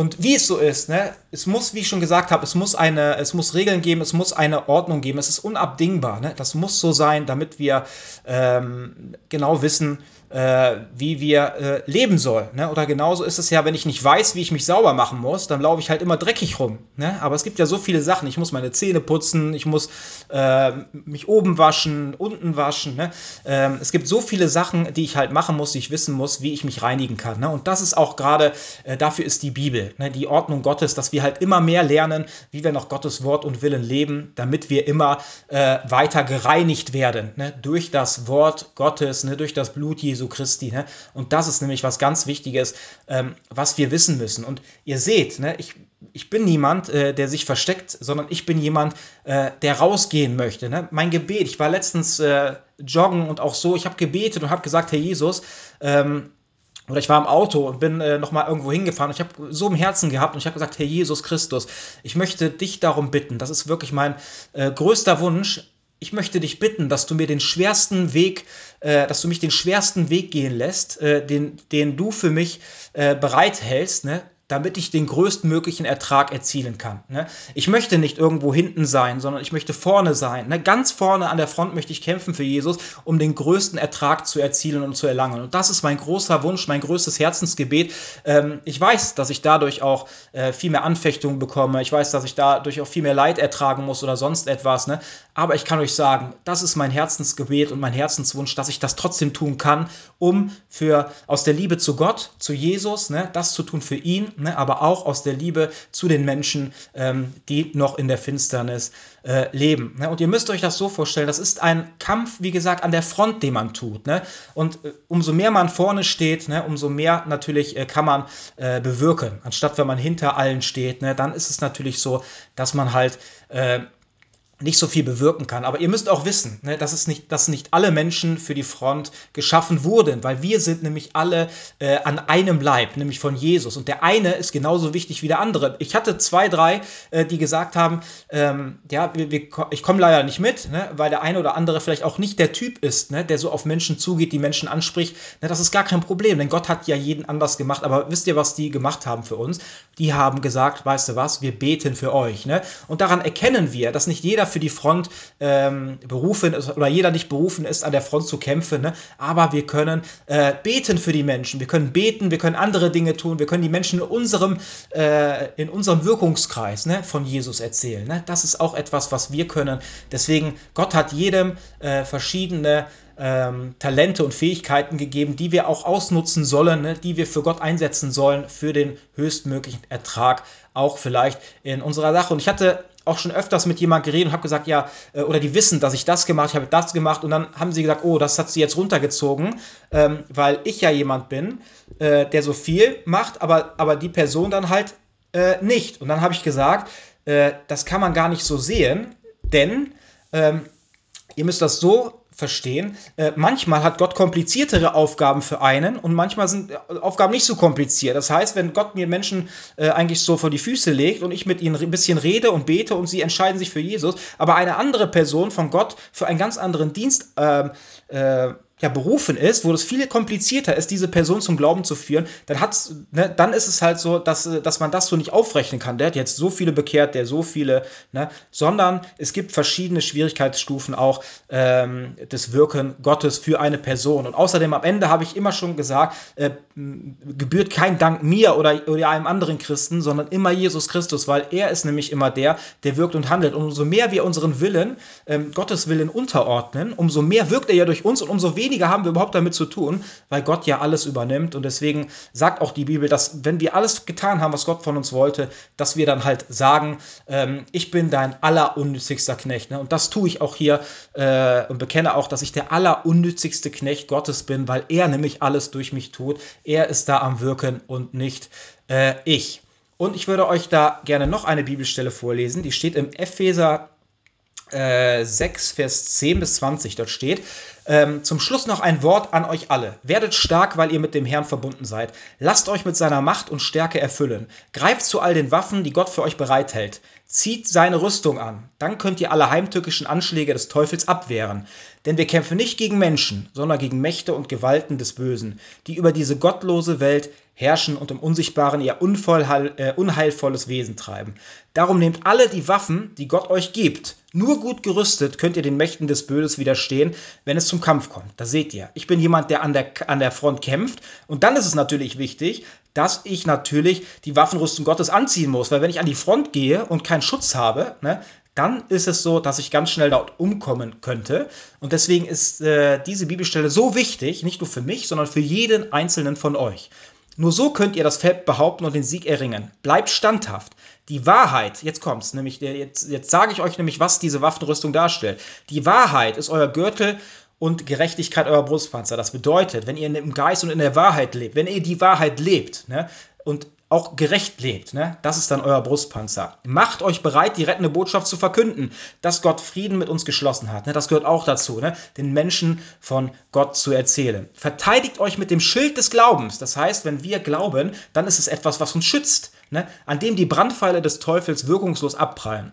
und wie es so ist, ne, es muss, wie ich schon gesagt habe, es muss eine, es muss Regeln geben, es muss eine Ordnung geben, es ist unabdingbar, ne? Das muss so sein, damit wir ähm, genau wissen, äh, wie wir äh, leben sollen. Ne? Oder genauso ist es ja, wenn ich nicht weiß, wie ich mich sauber machen muss, dann laufe ich halt immer dreckig rum. Ne? Aber es gibt ja so viele Sachen. Ich muss meine Zähne putzen, ich muss äh, mich oben waschen, unten waschen. Ne? Ähm, es gibt so viele Sachen, die ich halt machen muss, die ich wissen muss, wie ich mich reinigen kann. Ne? Und das ist auch gerade, äh, dafür ist die Bibel, ne? die Ordnung Gottes, dass wir halt immer mehr lernen, wie wir nach Gottes Wort und Willen leben, damit wir immer äh, weiter gereinigt werden ne? durch das Wort Gottes, ne? durch das Blut Jesu Christi. Ne? Und das ist nämlich was ganz Wichtiges, ähm, was wir wissen müssen. Und ihr seht, ne, ich, ich bin niemand, äh, der sich versteckt, sondern ich bin jemand, äh, der rausgehen möchte. Ne? Mein Gebet, ich war letztens äh, joggen und auch so, ich habe gebetet und habe gesagt, Herr Jesus, ähm, oder ich war im Auto und bin äh, nochmal irgendwo hingefahren. Ich habe so im Herzen gehabt und ich habe gesagt, Herr Jesus Christus, ich möchte dich darum bitten. Das ist wirklich mein äh, größter Wunsch, ich möchte dich bitten, dass du mir den schwersten Weg, äh, dass du mich den schwersten Weg gehen lässt, äh, den, den du für mich äh, bereithältst, ne? Damit ich den größtmöglichen Ertrag erzielen kann. Ne? Ich möchte nicht irgendwo hinten sein, sondern ich möchte vorne sein. Ne? Ganz vorne an der Front möchte ich kämpfen für Jesus, um den größten Ertrag zu erzielen und zu erlangen. Und das ist mein großer Wunsch, mein größtes Herzensgebet. Ähm, ich weiß, dass ich dadurch auch äh, viel mehr Anfechtungen bekomme. Ich weiß, dass ich dadurch auch viel mehr Leid ertragen muss oder sonst etwas. Ne? Aber ich kann euch sagen, das ist mein Herzensgebet und mein Herzenswunsch, dass ich das trotzdem tun kann, um für aus der Liebe zu Gott, zu Jesus, ne, das zu tun für ihn ne, aber auch aus der Liebe zu den Menschen, ähm, die noch in der Finsternis äh, leben. Ne? Und ihr müsst euch das so vorstellen, das ist ein Kampf, wie gesagt, an der Front, den man tut. Ne? Und äh, umso mehr man vorne steht, ne, umso mehr natürlich äh, kann man äh, bewirken. Anstatt wenn man hinter allen steht, ne, dann ist es natürlich so, dass man halt äh, nicht so viel bewirken kann. Aber ihr müsst auch wissen, ne, dass, es nicht, dass nicht alle Menschen für die Front geschaffen wurden, weil wir sind nämlich alle äh, an einem Leib, nämlich von Jesus. Und der eine ist genauso wichtig wie der andere. Ich hatte zwei, drei, äh, die gesagt haben, ähm, ja, wir, wir, ich komme leider nicht mit, ne, weil der eine oder andere vielleicht auch nicht der Typ ist, ne, der so auf Menschen zugeht, die Menschen anspricht. Ne, das ist gar kein Problem, denn Gott hat ja jeden anders gemacht. Aber wisst ihr, was die gemacht haben für uns? Die haben gesagt, weißt du was, wir beten für euch. Ne? Und daran erkennen wir, dass nicht jeder für die Front ähm, berufen ist oder jeder nicht berufen ist, an der Front zu kämpfen. Ne? Aber wir können äh, beten für die Menschen. Wir können beten, wir können andere Dinge tun, wir können die Menschen in unserem, äh, in unserem Wirkungskreis ne, von Jesus erzählen. Ne? Das ist auch etwas, was wir können. Deswegen, Gott hat jedem äh, verschiedene ähm, Talente und Fähigkeiten gegeben, die wir auch ausnutzen sollen, ne, die wir für Gott einsetzen sollen, für den höchstmöglichen Ertrag, auch vielleicht in unserer Sache. Und ich hatte auch schon öfters mit jemandem geredet und habe gesagt, ja, äh, oder die wissen, dass ich das gemacht habe, das gemacht und dann haben sie gesagt, oh, das hat sie jetzt runtergezogen, ähm, weil ich ja jemand bin, äh, der so viel macht, aber, aber die Person dann halt äh, nicht. Und dann habe ich gesagt, äh, das kann man gar nicht so sehen, denn ähm, ihr müsst das so verstehen. Äh, manchmal hat Gott kompliziertere Aufgaben für einen und manchmal sind äh, Aufgaben nicht so kompliziert. Das heißt, wenn Gott mir Menschen äh, eigentlich so vor die Füße legt und ich mit ihnen ein bisschen rede und bete und sie entscheiden sich für Jesus, aber eine andere Person von Gott für einen ganz anderen Dienst ähm, äh, ja, berufen ist, wo es viel komplizierter ist, diese Person zum Glauben zu führen, dann hat's, ne, dann ist es halt so, dass, dass man das so nicht aufrechnen kann. Der hat jetzt so viele bekehrt, der so viele, ne, sondern es gibt verschiedene Schwierigkeitsstufen auch ähm, des Wirken Gottes für eine Person. Und außerdem am Ende habe ich immer schon gesagt, äh, gebührt kein Dank mir oder, oder einem anderen Christen, sondern immer Jesus Christus, weil er ist nämlich immer der, der wirkt und handelt. Und umso mehr wir unseren Willen, ähm, Gottes Willen unterordnen, umso mehr wirkt er ja durch uns und umso weniger weniger haben wir überhaupt damit zu tun, weil Gott ja alles übernimmt. Und deswegen sagt auch die Bibel, dass wenn wir alles getan haben, was Gott von uns wollte, dass wir dann halt sagen, ähm, ich bin dein allerunnützigster Knecht. Ne? Und das tue ich auch hier äh, und bekenne auch, dass ich der allerunnützigste Knecht Gottes bin, weil er nämlich alles durch mich tut. Er ist da am Wirken und nicht äh, ich. Und ich würde euch da gerne noch eine Bibelstelle vorlesen. Die steht im Epheser äh, 6, Vers 10 bis 20. Dort steht, ähm, zum Schluss noch ein Wort an euch alle. Werdet stark, weil ihr mit dem Herrn verbunden seid. Lasst euch mit seiner Macht und Stärke erfüllen. Greift zu all den Waffen, die Gott für euch bereithält. Zieht seine Rüstung an. Dann könnt ihr alle heimtückischen Anschläge des Teufels abwehren. Denn wir kämpfen nicht gegen Menschen, sondern gegen Mächte und Gewalten des Bösen, die über diese gottlose Welt herrschen und im Unsichtbaren ihr äh, unheilvolles Wesen treiben. Darum nehmt alle die Waffen, die Gott euch gibt. Nur gut gerüstet könnt ihr den Mächten des Böses widerstehen, wenn es zum Kampf kommt. Da seht ihr. Ich bin jemand, der an der, an der Front kämpft. Und dann ist es natürlich wichtig, dass ich natürlich die Waffenrüstung Gottes anziehen muss. Weil wenn ich an die Front gehe und keinen Schutz habe, ne, dann ist es so, dass ich ganz schnell dort umkommen könnte. Und deswegen ist äh, diese Bibelstelle so wichtig, nicht nur für mich, sondern für jeden einzelnen von euch. Nur so könnt ihr das Feld behaupten und den Sieg erringen. Bleibt standhaft. Die Wahrheit, jetzt kommt's, nämlich jetzt, jetzt sage ich euch nämlich, was diese Waffenrüstung darstellt. Die Wahrheit ist euer Gürtel und Gerechtigkeit euer Brustpanzer. Das bedeutet, wenn ihr im Geist und in der Wahrheit lebt, wenn ihr die Wahrheit lebt ne, und auch gerecht lebt. Ne? Das ist dann euer Brustpanzer. Macht euch bereit, die rettende Botschaft zu verkünden, dass Gott Frieden mit uns geschlossen hat. Ne? Das gehört auch dazu, ne? den Menschen von Gott zu erzählen. Verteidigt euch mit dem Schild des Glaubens. Das heißt, wenn wir glauben, dann ist es etwas, was uns schützt, ne? an dem die Brandpfeile des Teufels wirkungslos abprallen.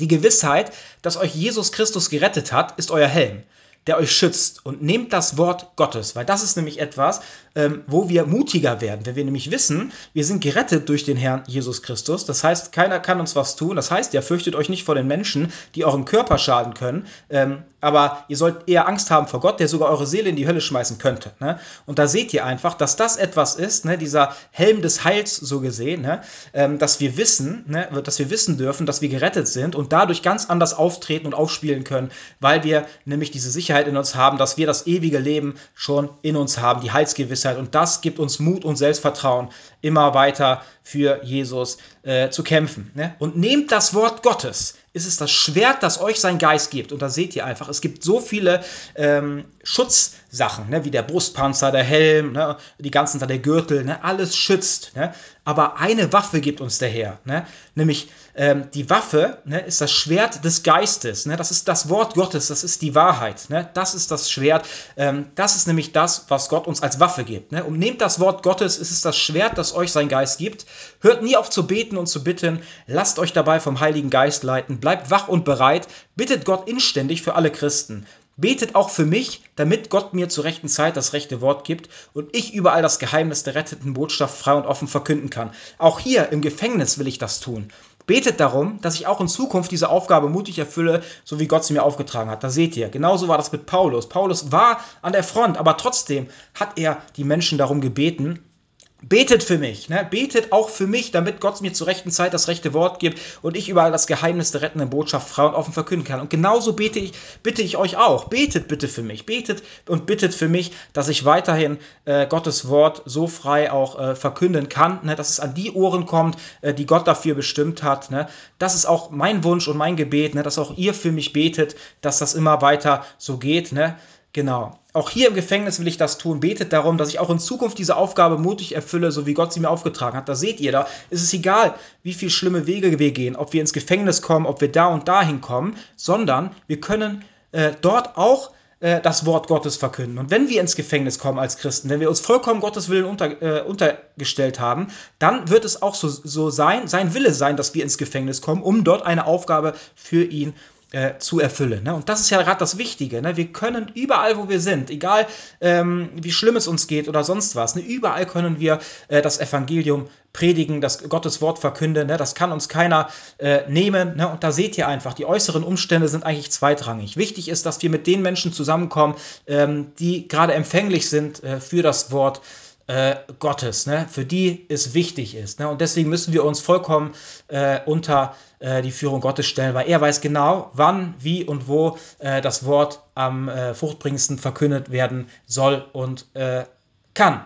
Die Gewissheit, dass euch Jesus Christus gerettet hat, ist euer Helm der euch schützt. Und nehmt das Wort Gottes, weil das ist nämlich etwas, ähm, wo wir mutiger werden. Wenn wir nämlich wissen, wir sind gerettet durch den Herrn Jesus Christus. Das heißt, keiner kann uns was tun. Das heißt, ihr fürchtet euch nicht vor den Menschen, die eurem Körper schaden können. Ähm, aber ihr sollt eher Angst haben vor Gott, der sogar eure Seele in die Hölle schmeißen könnte. Ne? Und da seht ihr einfach, dass das etwas ist, ne? dieser Helm des Heils so gesehen, ne? ähm, dass wir wissen, ne? dass wir wissen dürfen, dass wir gerettet sind und dadurch ganz anders auftreten und aufspielen können, weil wir nämlich diese Sicherheit in uns haben, dass wir das ewige Leben schon in uns haben, die Heilsgewissheit. Und das gibt uns Mut und Selbstvertrauen, immer weiter für Jesus äh, zu kämpfen. Ne? Und nehmt das Wort Gottes ist es das Schwert, das euch sein Geist gibt. Und da seht ihr einfach, es gibt so viele ähm, Schutzsachen, ne, wie der Brustpanzer, der Helm, ne, die ganzen, der Gürtel, ne, alles schützt. Ne? Aber eine Waffe gibt uns der Herr, ne? nämlich ähm, die Waffe ne, ist das Schwert des Geistes. Ne? Das ist das Wort Gottes, das ist die Wahrheit. Ne? Das ist das Schwert. Ähm, das ist nämlich das, was Gott uns als Waffe gibt. Ne? Und nehmt das Wort Gottes, es ist das Schwert, das euch sein Geist gibt. Hört nie auf zu beten und zu bitten. Lasst euch dabei vom Heiligen Geist leiten. Bleibt wach und bereit. Bittet Gott inständig für alle Christen. Betet auch für mich, damit Gott mir zur rechten Zeit das rechte Wort gibt und ich überall das Geheimnis der retteten Botschaft frei und offen verkünden kann. Auch hier im Gefängnis will ich das tun. Betet darum, dass ich auch in Zukunft diese Aufgabe mutig erfülle, so wie Gott sie mir aufgetragen hat. Da seht ihr, genauso war das mit Paulus. Paulus war an der Front, aber trotzdem hat er die Menschen darum gebeten, Betet für mich, ne? betet auch für mich, damit Gott mir zur rechten Zeit das rechte Wort gibt und ich überall das Geheimnis der rettenden Botschaft und offen verkünden kann. Und genauso bete ich, bitte ich euch auch. Betet bitte für mich. Betet und bittet für mich, dass ich weiterhin äh, Gottes Wort so frei auch äh, verkünden kann, ne? dass es an die Ohren kommt, äh, die Gott dafür bestimmt hat. Ne? Das ist auch mein Wunsch und mein Gebet, ne? dass auch ihr für mich betet, dass das immer weiter so geht. Ne? Genau. Auch hier im Gefängnis will ich das tun. Betet darum, dass ich auch in Zukunft diese Aufgabe mutig erfülle, so wie Gott sie mir aufgetragen hat. Da seht ihr, da ist es egal, wie viele schlimme Wege wir gehen, ob wir ins Gefängnis kommen, ob wir da und dahin kommen, sondern wir können äh, dort auch äh, das Wort Gottes verkünden. Und wenn wir ins Gefängnis kommen als Christen, wenn wir uns vollkommen Gottes Willen unter, äh, untergestellt haben, dann wird es auch so, so sein, sein Wille sein, dass wir ins Gefängnis kommen, um dort eine Aufgabe für ihn zu äh, zu erfüllen. Ne? Und das ist ja gerade das Wichtige. Ne? Wir können überall, wo wir sind, egal ähm, wie schlimm es uns geht oder sonst was, ne? überall können wir äh, das Evangelium predigen, das Gottes Wort verkünden. Ne? Das kann uns keiner äh, nehmen. Ne? Und da seht ihr einfach, die äußeren Umstände sind eigentlich zweitrangig. Wichtig ist, dass wir mit den Menschen zusammenkommen, ähm, die gerade empfänglich sind äh, für das Wort äh, Gottes, ne? für die es wichtig ist. Ne? Und deswegen müssen wir uns vollkommen äh, unter äh, die Führung Gottes stellen, weil er weiß genau, wann, wie und wo äh, das Wort am äh, fruchtbringendsten verkündet werden soll und äh, kann.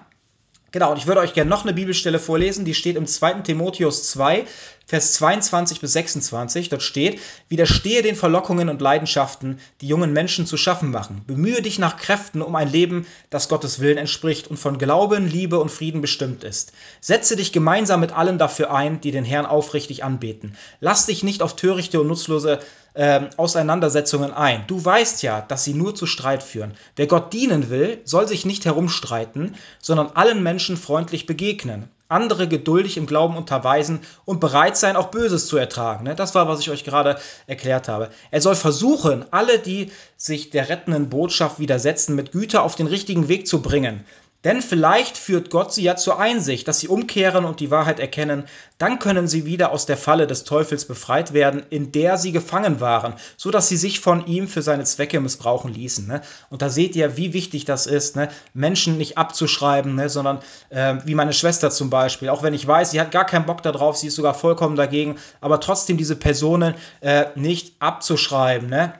Genau, und ich würde euch gerne noch eine Bibelstelle vorlesen, die steht im 2. Timotheus 2, Vers 22 bis 26. Dort steht, widerstehe den Verlockungen und Leidenschaften, die jungen Menschen zu schaffen machen. Bemühe dich nach Kräften um ein Leben, das Gottes Willen entspricht und von Glauben, Liebe und Frieden bestimmt ist. Setze dich gemeinsam mit allen dafür ein, die den Herrn aufrichtig anbeten. Lass dich nicht auf törichte und nutzlose äh, Auseinandersetzungen ein. Du weißt ja, dass sie nur zu Streit führen. Wer Gott dienen will, soll sich nicht herumstreiten, sondern allen Menschen freundlich begegnen andere geduldig im Glauben unterweisen und bereit sein, auch Böses zu ertragen. Ne? Das war, was ich euch gerade erklärt habe. Er soll versuchen, alle, die sich der rettenden Botschaft widersetzen, mit Güter auf den richtigen Weg zu bringen. Denn vielleicht führt Gott sie ja zur Einsicht, dass sie umkehren und die Wahrheit erkennen. Dann können sie wieder aus der Falle des Teufels befreit werden, in der sie gefangen waren, so dass sie sich von ihm für seine Zwecke missbrauchen ließen. Ne? Und da seht ihr, wie wichtig das ist, ne? Menschen nicht abzuschreiben, ne? sondern äh, wie meine Schwester zum Beispiel. Auch wenn ich weiß, sie hat gar keinen Bock darauf, sie ist sogar vollkommen dagegen, aber trotzdem diese Personen äh, nicht abzuschreiben. Ne?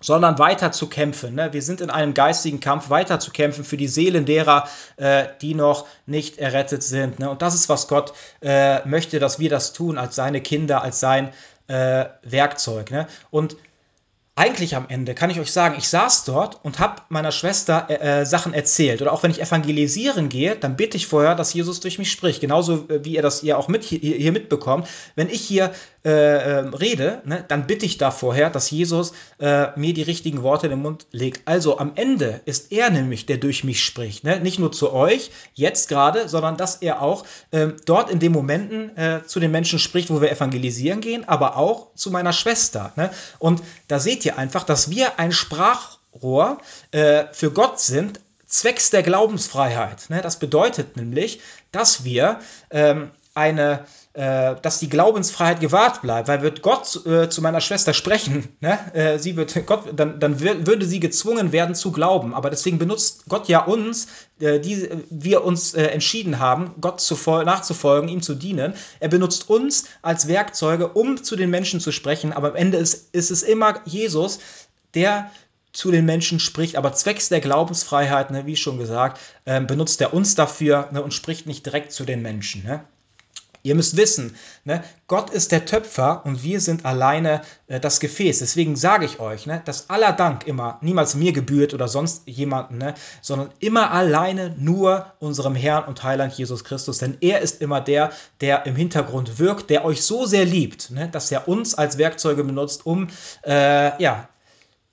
Sondern weiter zu kämpfen. Ne? Wir sind in einem geistigen Kampf, weiter zu kämpfen für die Seelen derer, äh, die noch nicht errettet sind. Ne? Und das ist, was Gott äh, möchte, dass wir das tun als seine Kinder, als sein äh, Werkzeug. Ne? Und eigentlich am Ende kann ich euch sagen, ich saß dort und habe meiner Schwester äh, äh, Sachen erzählt. Oder auch wenn ich evangelisieren gehe, dann bitte ich vorher, dass Jesus durch mich spricht. Genauso äh, wie ihr das ihr auch mit, hier, hier mitbekommt. Wenn ich hier äh, äh, rede, ne, dann bitte ich da vorher, dass Jesus äh, mir die richtigen Worte in den Mund legt. Also am Ende ist er nämlich, der durch mich spricht. Ne? Nicht nur zu euch, jetzt gerade, sondern dass er auch ähm, dort in den Momenten zu den Menschen spricht, wo wir evangelisieren gehen, aber auch zu meiner Schwester. Ne? Und da seht ihr, einfach, dass wir ein Sprachrohr äh, für Gott sind, zwecks der Glaubensfreiheit. Ne? Das bedeutet nämlich, dass wir ähm, eine äh, dass die Glaubensfreiheit gewahrt bleibt, weil wird Gott äh, zu meiner Schwester sprechen, ne? äh, sie wird Gott, dann, dann würde sie gezwungen werden zu glauben. Aber deswegen benutzt Gott ja uns, äh, die wir uns äh, entschieden haben, Gott zu nachzufolgen, ihm zu dienen. Er benutzt uns als Werkzeuge, um zu den Menschen zu sprechen. Aber am Ende ist, ist es immer Jesus, der zu den Menschen spricht, aber zwecks der Glaubensfreiheit, ne, wie schon gesagt, äh, benutzt er uns dafür ne, und spricht nicht direkt zu den Menschen. Ne? Ihr müsst wissen, ne, Gott ist der Töpfer und wir sind alleine äh, das Gefäß. Deswegen sage ich euch, ne, dass aller Dank immer niemals mir gebührt oder sonst jemanden, ne, sondern immer alleine nur unserem Herrn und Heiland Jesus Christus. Denn er ist immer der, der im Hintergrund wirkt, der euch so sehr liebt, ne, dass er uns als Werkzeuge benutzt, um äh, ja,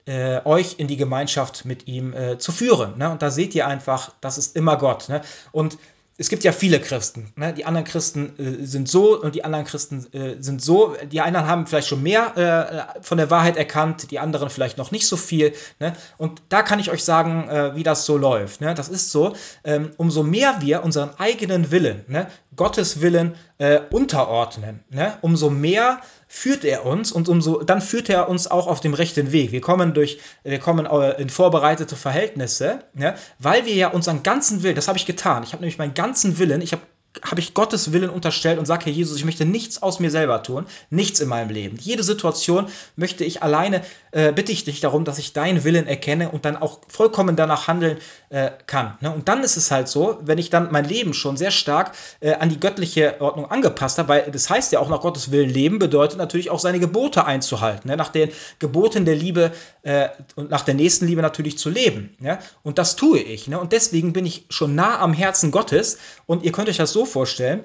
äh, euch in die Gemeinschaft mit ihm äh, zu führen. Ne? Und da seht ihr einfach, das ist immer Gott. Ne? Und es gibt ja viele Christen. Ne? Die anderen Christen äh, sind so und die anderen Christen äh, sind so. Die einen haben vielleicht schon mehr äh, von der Wahrheit erkannt, die anderen vielleicht noch nicht so viel. Ne? Und da kann ich euch sagen, äh, wie das so läuft. Ne? Das ist so, ähm, umso mehr wir unseren eigenen Willen, ne? Gottes Willen äh, unterordnen, ne? umso mehr führt er uns und umso dann führt er uns auch auf dem rechten Weg. Wir kommen durch, wir kommen äh, in vorbereitete Verhältnisse, ne? weil wir ja unseren ganzen Willen, das habe ich getan. Ich habe nämlich meinen ganzen Willen, ich habe habe ich Gottes Willen unterstellt und sage, Herr Jesus, ich möchte nichts aus mir selber tun, nichts in meinem Leben. Jede Situation möchte ich alleine, äh, bitte ich dich darum, dass ich deinen Willen erkenne und dann auch vollkommen danach handeln äh, kann. Ne? Und dann ist es halt so, wenn ich dann mein Leben schon sehr stark äh, an die göttliche Ordnung angepasst habe, weil das heißt ja auch nach Gottes Willen leben, bedeutet natürlich auch seine Gebote einzuhalten, ne? nach den Geboten der Liebe äh, und nach der nächsten Liebe natürlich zu leben. Ne? Und das tue ich. Ne? Und deswegen bin ich schon nah am Herzen Gottes und ihr könnt euch das so vorstellen,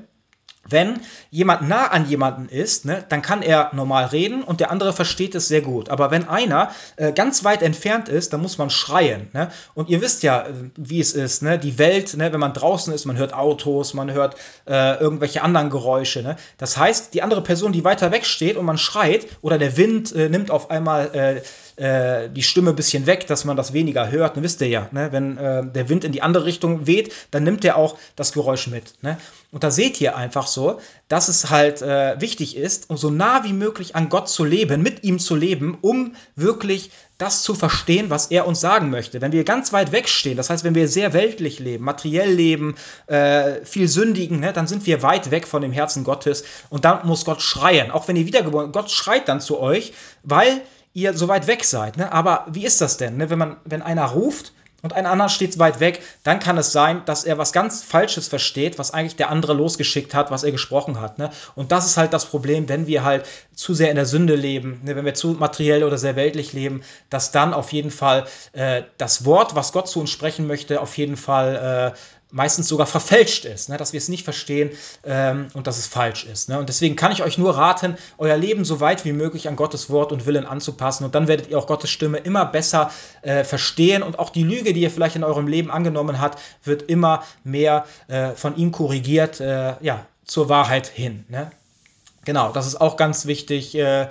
wenn jemand nah an jemanden ist, ne, dann kann er normal reden und der andere versteht es sehr gut. Aber wenn einer äh, ganz weit entfernt ist, dann muss man schreien. Ne? Und ihr wisst ja, äh, wie es ist. Ne? Die Welt, ne, wenn man draußen ist, man hört Autos, man hört äh, irgendwelche anderen Geräusche. Ne? Das heißt, die andere Person, die weiter weg steht und man schreit, oder der Wind äh, nimmt auf einmal äh, die Stimme ein bisschen weg, dass man das weniger hört. Und wisst ihr ja, ne? wenn äh, der Wind in die andere Richtung weht, dann nimmt er auch das Geräusch mit. Ne? Und da seht ihr einfach so, dass es halt äh, wichtig ist, um so nah wie möglich an Gott zu leben, mit ihm zu leben, um wirklich das zu verstehen, was er uns sagen möchte. Wenn wir ganz weit wegstehen, das heißt, wenn wir sehr weltlich leben, materiell leben, äh, viel sündigen, ne, dann sind wir weit weg von dem Herzen Gottes und dann muss Gott schreien. Auch wenn ihr wiedergeboren Gott schreit dann zu euch, weil ihr so weit weg seid. Ne? Aber wie ist das denn, ne? wenn, man, wenn einer ruft und ein anderer steht weit weg, dann kann es sein, dass er was ganz Falsches versteht, was eigentlich der andere losgeschickt hat, was er gesprochen hat. Ne? Und das ist halt das Problem, wenn wir halt zu sehr in der Sünde leben, ne? wenn wir zu materiell oder sehr weltlich leben, dass dann auf jeden Fall äh, das Wort, was Gott zu uns sprechen möchte, auf jeden Fall äh, meistens sogar verfälscht ist, ne? dass wir es nicht verstehen ähm, und dass es falsch ist. Ne? Und deswegen kann ich euch nur raten, euer Leben so weit wie möglich an Gottes Wort und Willen anzupassen und dann werdet ihr auch Gottes Stimme immer besser äh, verstehen und auch die Lüge, die ihr vielleicht in eurem Leben angenommen habt, wird immer mehr äh, von ihm korrigiert, äh, ja, zur Wahrheit hin. Ne? Genau, das ist auch ganz wichtig äh,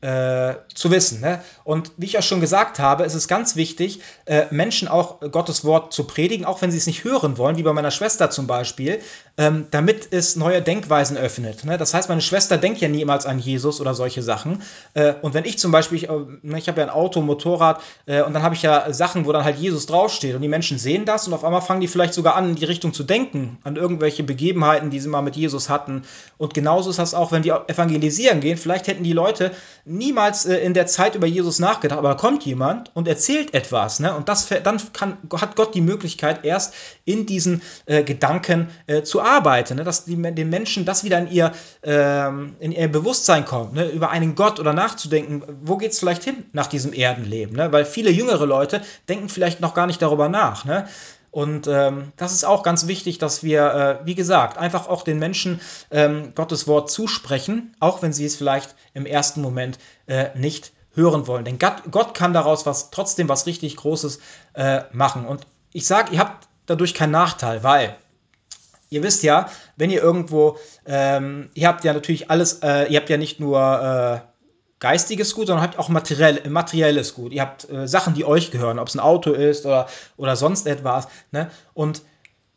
äh, zu wissen. Ne? Und wie ich auch schon gesagt habe, ist es ganz wichtig, äh, Menschen auch Gottes Wort zu predigen, auch wenn sie es nicht hören wollen, wie bei meiner Schwester zum Beispiel, ähm, damit es neue Denkweisen öffnet. Ne? Das heißt, meine Schwester denkt ja niemals an Jesus oder solche Sachen. Äh, und wenn ich zum Beispiel, ich, äh, ich habe ja ein Auto, Motorrad äh, und dann habe ich ja Sachen, wo dann halt Jesus draufsteht und die Menschen sehen das und auf einmal fangen die vielleicht sogar an, in die Richtung zu denken, an irgendwelche Begebenheiten, die sie mal mit Jesus hatten. Und genauso ist das auch, wenn die evangelisieren gehen. Vielleicht hätten die Leute niemals äh, in der Zeit über Jesus nachgedacht, aber da kommt jemand und erzählt etwas, ne? Und das, dann kann, hat Gott die Möglichkeit, erst in diesen äh, Gedanken äh, zu arbeiten, ne? dass die, den Menschen das wieder in ihr, ähm, in ihr Bewusstsein kommt, ne? über einen Gott oder nachzudenken, wo geht es vielleicht hin nach diesem Erdenleben, ne? Weil viele jüngere Leute denken vielleicht noch gar nicht darüber nach, ne? Und ähm, das ist auch ganz wichtig, dass wir, äh, wie gesagt, einfach auch den Menschen ähm, Gottes Wort zusprechen, auch wenn sie es vielleicht im ersten Moment äh, nicht hören wollen. Denn Gott, Gott, kann daraus was trotzdem was richtig Großes äh, machen. Und ich sage, ihr habt dadurch keinen Nachteil, weil ihr wisst ja, wenn ihr irgendwo, ähm, ihr habt ja natürlich alles, äh, ihr habt ja nicht nur äh, geistiges Gut, sondern habt auch materiell, materielles Gut. Ihr habt äh, Sachen, die euch gehören, ob es ein Auto ist oder, oder sonst etwas. Ne? Und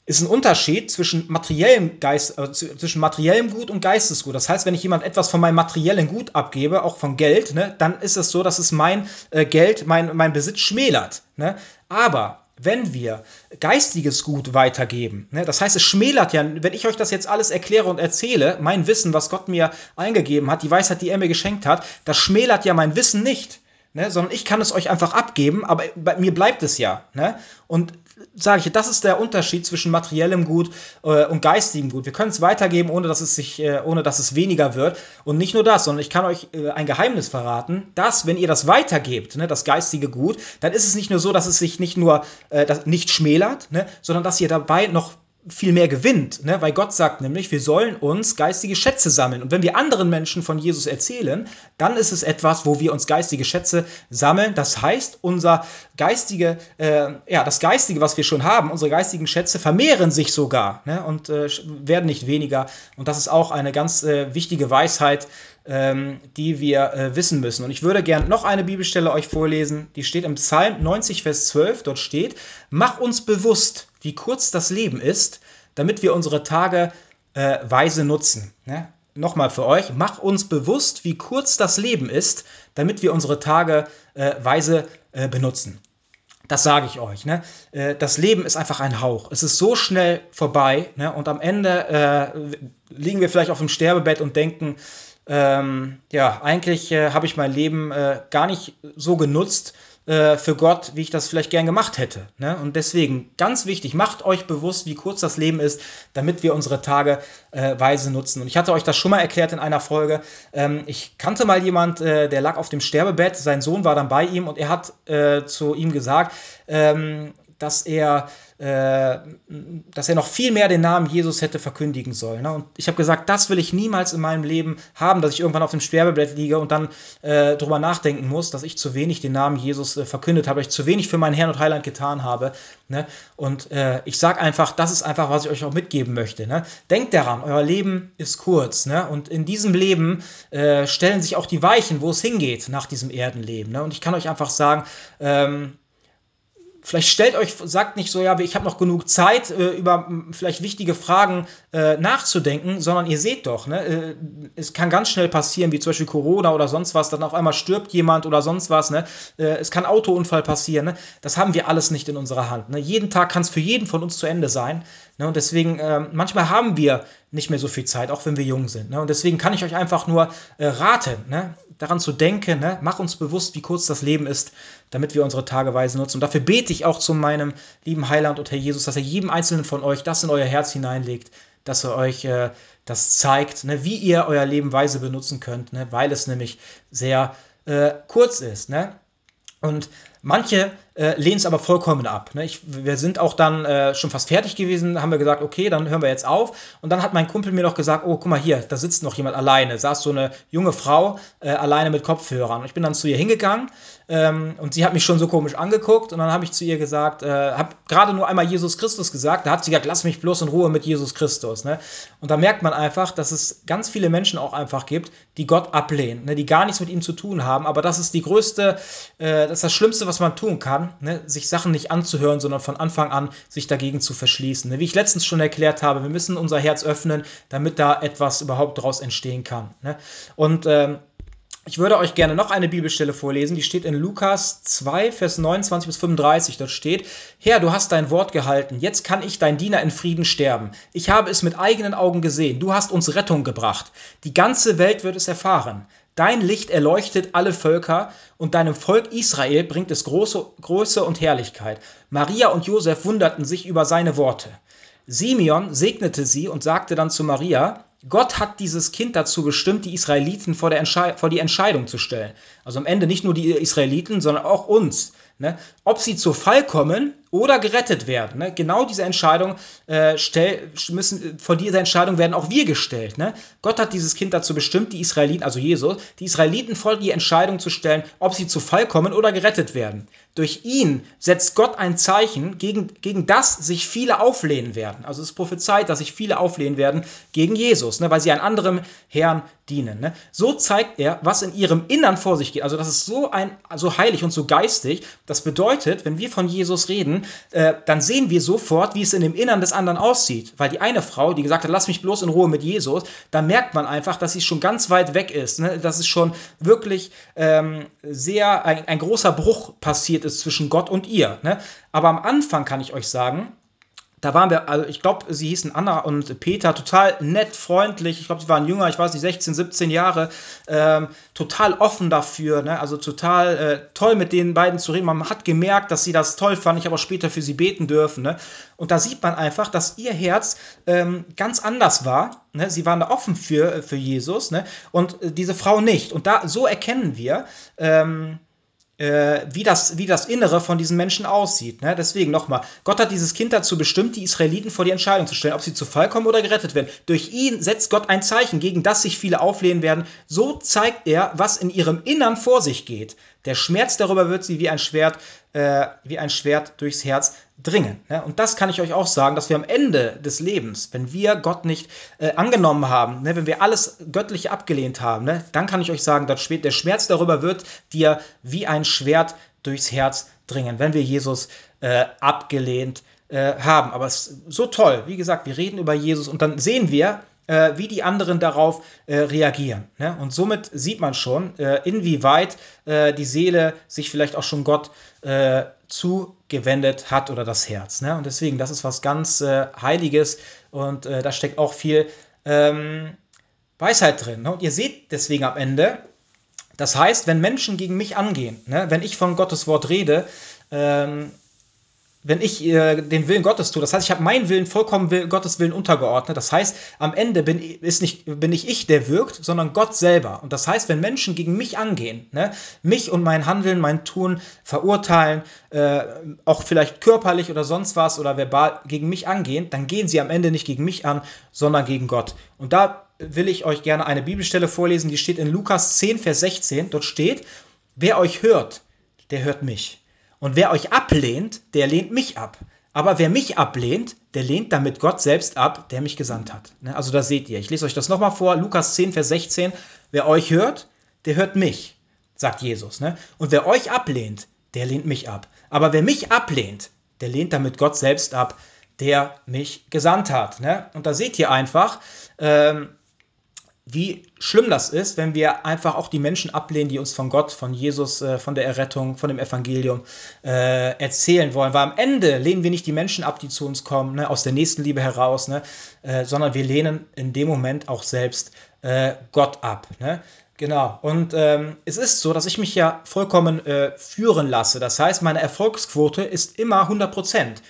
ist ein Unterschied zwischen materiellem, Geist, äh, zwischen materiellem Gut und Geistesgut. Das heißt, wenn ich jemand etwas von meinem materiellen Gut abgebe, auch von Geld, ne, dann ist es so, dass es mein äh, Geld, mein, mein Besitz schmälert. Ne? Aber wenn wir geistiges Gut weitergeben, ne, das heißt, es schmälert ja, wenn ich euch das jetzt alles erkläre und erzähle, mein Wissen, was Gott mir eingegeben hat, die Weisheit, die er mir geschenkt hat, das schmälert ja mein Wissen nicht. Ne, sondern ich kann es euch einfach abgeben, aber bei mir bleibt es ja. Ne? Und sage ich, das ist der Unterschied zwischen materiellem Gut äh, und geistigem Gut. Wir können es weitergeben, ohne dass es sich, äh, ohne dass es weniger wird. Und nicht nur das, sondern ich kann euch äh, ein Geheimnis verraten, dass, wenn ihr das weitergebt, ne, das geistige Gut, dann ist es nicht nur so, dass es sich nicht nur äh, das nicht schmälert, ne, sondern dass ihr dabei noch viel mehr gewinnt, ne? weil Gott sagt nämlich, wir sollen uns geistige Schätze sammeln. Und wenn wir anderen Menschen von Jesus erzählen, dann ist es etwas, wo wir uns geistige Schätze sammeln. Das heißt, unser geistige, äh, ja, das Geistige, was wir schon haben, unsere geistigen Schätze vermehren sich sogar ne? und äh, werden nicht weniger. Und das ist auch eine ganz äh, wichtige Weisheit, ähm, die wir äh, wissen müssen. Und ich würde gern noch eine Bibelstelle euch vorlesen, die steht im Psalm 90, Vers 12. Dort steht, mach uns bewusst, wie kurz das Leben ist, damit wir unsere Tage äh, weise nutzen. Ne? Nochmal für euch, mach uns bewusst, wie kurz das Leben ist, damit wir unsere Tage äh, weise äh, benutzen. Das sage ich euch. Ne? Äh, das Leben ist einfach ein Hauch. Es ist so schnell vorbei ne? und am Ende äh, liegen wir vielleicht auf dem Sterbebett und denken, ähm, ja, eigentlich äh, habe ich mein Leben äh, gar nicht so genutzt äh, für Gott, wie ich das vielleicht gern gemacht hätte. Ne? Und deswegen ganz wichtig, macht euch bewusst, wie kurz das Leben ist, damit wir unsere Tage äh, weise nutzen. Und ich hatte euch das schon mal erklärt in einer Folge. Ähm, ich kannte mal jemand, äh, der lag auf dem Sterbebett, sein Sohn war dann bei ihm und er hat äh, zu ihm gesagt, ähm, dass er, äh, dass er noch viel mehr den Namen Jesus hätte verkündigen sollen. Ne? Und ich habe gesagt, das will ich niemals in meinem Leben haben, dass ich irgendwann auf dem Sterbebett liege und dann äh, darüber nachdenken muss, dass ich zu wenig den Namen Jesus äh, verkündet habe, dass ich zu wenig für meinen Herrn und Heiland getan habe. Ne? Und äh, ich sage einfach, das ist einfach, was ich euch auch mitgeben möchte. Ne? Denkt daran, euer Leben ist kurz. Ne? Und in diesem Leben äh, stellen sich auch die Weichen, wo es hingeht nach diesem Erdenleben. Ne? Und ich kann euch einfach sagen, ähm, vielleicht stellt euch, sagt nicht so, ja, ich habe noch genug Zeit, äh, über vielleicht wichtige Fragen äh, nachzudenken, sondern ihr seht doch, ne, äh, es kann ganz schnell passieren, wie zum Beispiel Corona oder sonst was, dann auf einmal stirbt jemand oder sonst was, ne, äh, es kann Autounfall passieren, ne, das haben wir alles nicht in unserer Hand. Ne. Jeden Tag kann es für jeden von uns zu Ende sein. Ne, und deswegen, ähm, manchmal haben wir nicht mehr so viel Zeit, auch wenn wir jung sind. Ne? Und deswegen kann ich euch einfach nur äh, raten, ne? daran zu denken, ne? mach uns bewusst, wie kurz das Leben ist, damit wir unsere Tageweise nutzen. Und dafür bete ich auch zu meinem lieben Heiland und Herr Jesus, dass er jedem Einzelnen von euch das in euer Herz hineinlegt, dass er euch äh, das zeigt, ne? wie ihr euer Leben weise benutzen könnt, ne? weil es nämlich sehr äh, kurz ist. Ne? Und manche äh, lehnen es aber vollkommen ab. Ne? Ich, wir sind auch dann äh, schon fast fertig gewesen, haben wir gesagt, okay, dann hören wir jetzt auf. Und dann hat mein Kumpel mir noch gesagt, oh, guck mal hier, da sitzt noch jemand alleine. Saß so eine junge Frau äh, alleine mit Kopfhörern. Und ich bin dann zu ihr hingegangen ähm, und sie hat mich schon so komisch angeguckt. Und dann habe ich zu ihr gesagt, äh, habe gerade nur einmal Jesus Christus gesagt. Da hat sie gesagt, lass mich bloß in Ruhe mit Jesus Christus. Ne? Und da merkt man einfach, dass es ganz viele Menschen auch einfach gibt, die Gott ablehnen, ne? die gar nichts mit ihm zu tun haben. Aber das ist die größte, äh, das ist das Schlimmste, was man tun kann ne, sich Sachen nicht anzuhören, sondern von Anfang an sich dagegen zu verschließen. Ne, wie ich letztens schon erklärt habe, wir müssen unser Herz öffnen, damit da etwas überhaupt daraus entstehen kann. Ne? Und ähm, ich würde euch gerne noch eine Bibelstelle vorlesen, die steht in Lukas 2, Vers 29 bis 35. Dort steht, Herr, du hast dein Wort gehalten, jetzt kann ich dein Diener in Frieden sterben. Ich habe es mit eigenen Augen gesehen, du hast uns Rettung gebracht. Die ganze Welt wird es erfahren. Dein Licht erleuchtet alle Völker und deinem Volk Israel bringt es große, Größe und Herrlichkeit. Maria und Josef wunderten sich über seine Worte. Simeon segnete sie und sagte dann zu Maria, Gott hat dieses Kind dazu bestimmt, die Israeliten vor, vor, die Entscheidung zu stellen. Also am Ende nicht nur die Israeliten, sondern auch uns. Ne? Ob sie zu Fall kommen oder gerettet werden. Ne? Genau diese Entscheidung äh, stell, müssen, vor dieser Entscheidung werden auch wir gestellt. Ne? Gott hat dieses Kind dazu bestimmt, die Israeliten, also Jesus, die Israeliten vor die Entscheidung zu stellen, ob sie zu Fall kommen oder gerettet werden. Durch ihn setzt Gott ein Zeichen, gegen, gegen das sich viele auflehnen werden. Also es prophezeit, dass sich viele auflehnen werden gegen Jesus, ne? weil sie einem anderen Herrn dienen. Ne? So zeigt er, was in ihrem Innern vor sich geht. Also das ist so, ein, so heilig und so geistig. Das bedeutet, wenn wir von Jesus reden, äh, dann sehen wir sofort, wie es in dem Innern des anderen aussieht. Weil die eine Frau, die gesagt hat, lass mich bloß in Ruhe mit Jesus, da merkt man einfach, dass sie schon ganz weit weg ist. Ne? Dass es schon wirklich ähm, sehr ein, ein, großer Bruch passiert ist zwischen Gott und ihr. Ne? Aber am Anfang kann ich euch sagen, da waren wir, also ich glaube, sie hießen Anna und Peter, total nett, freundlich. Ich glaube, sie waren jünger, ich weiß nicht, 16, 17 Jahre, ähm, total offen dafür, ne? also total äh, toll mit den beiden zu reden. Man hat gemerkt, dass sie das toll fanden. Ich habe auch später für sie beten dürfen. Ne? Und da sieht man einfach, dass ihr Herz ähm, ganz anders war. Ne? Sie waren da offen für, für Jesus ne? und äh, diese Frau nicht. Und da so erkennen wir, ähm, äh, wie, das, wie das Innere von diesen Menschen aussieht. Ne? Deswegen nochmal, Gott hat dieses Kind dazu bestimmt, die Israeliten vor die Entscheidung zu stellen, ob sie zu Fall kommen oder gerettet werden. Durch ihn setzt Gott ein Zeichen, gegen das sich viele auflehnen werden. So zeigt er, was in ihrem Innern vor sich geht. Der Schmerz darüber wird sie wie ein Schwert, äh, wie ein Schwert durchs Herz dringen. Ne? Und das kann ich euch auch sagen, dass wir am Ende des Lebens, wenn wir Gott nicht äh, angenommen haben, ne, wenn wir alles Göttliche abgelehnt haben, ne, dann kann ich euch sagen, dass der Schmerz darüber wird dir wie ein Schwert durchs Herz dringen, wenn wir Jesus äh, abgelehnt äh, haben. Aber es ist so toll. Wie gesagt, wir reden über Jesus und dann sehen wir, äh, wie die anderen darauf äh, reagieren. Ne? Und somit sieht man schon, äh, inwieweit äh, die Seele sich vielleicht auch schon Gott äh, zugewendet hat oder das Herz. Ne? Und deswegen, das ist was ganz äh, Heiliges und da steckt auch viel ähm, Weisheit drin. Ne? Und ihr seht deswegen am Ende, das heißt, wenn Menschen gegen mich angehen, ne? wenn ich von Gottes Wort rede, ähm, wenn ich äh, den Willen Gottes tue, das heißt, ich habe meinen Willen vollkommen Will, Gottes Willen untergeordnet. Das heißt, am Ende bin, ist nicht, bin nicht ich, der wirkt, sondern Gott selber. Und das heißt, wenn Menschen gegen mich angehen, ne, mich und mein Handeln, mein Tun verurteilen, äh, auch vielleicht körperlich oder sonst was oder verbal gegen mich angehen, dann gehen sie am Ende nicht gegen mich an, sondern gegen Gott. Und da will ich euch gerne eine Bibelstelle vorlesen, die steht in Lukas 10, Vers 16. Dort steht, wer euch hört, der hört mich. Und wer euch ablehnt, der lehnt mich ab. Aber wer mich ablehnt, der lehnt damit Gott selbst ab, der mich gesandt hat. Ne, also da seht ihr. Ich lese euch das nochmal vor. Lukas 10, Vers 16. Wer euch hört, der hört mich, sagt Jesus. Ne? Und wer euch ablehnt, der lehnt mich ab. Aber wer mich ablehnt, der lehnt damit Gott selbst ab, der mich gesandt hat. Ne? Und da seht ihr einfach, ähm, wie schlimm das ist, wenn wir einfach auch die Menschen ablehnen, die uns von Gott, von Jesus, äh, von der Errettung, von dem Evangelium äh, erzählen wollen. Weil am Ende lehnen wir nicht die Menschen ab, die zu uns kommen, ne, aus der Nächstenliebe heraus, ne, äh, sondern wir lehnen in dem Moment auch selbst äh, Gott ab. Ne? Genau. Und ähm, es ist so, dass ich mich ja vollkommen äh, führen lasse. Das heißt, meine Erfolgsquote ist immer 100 Prozent.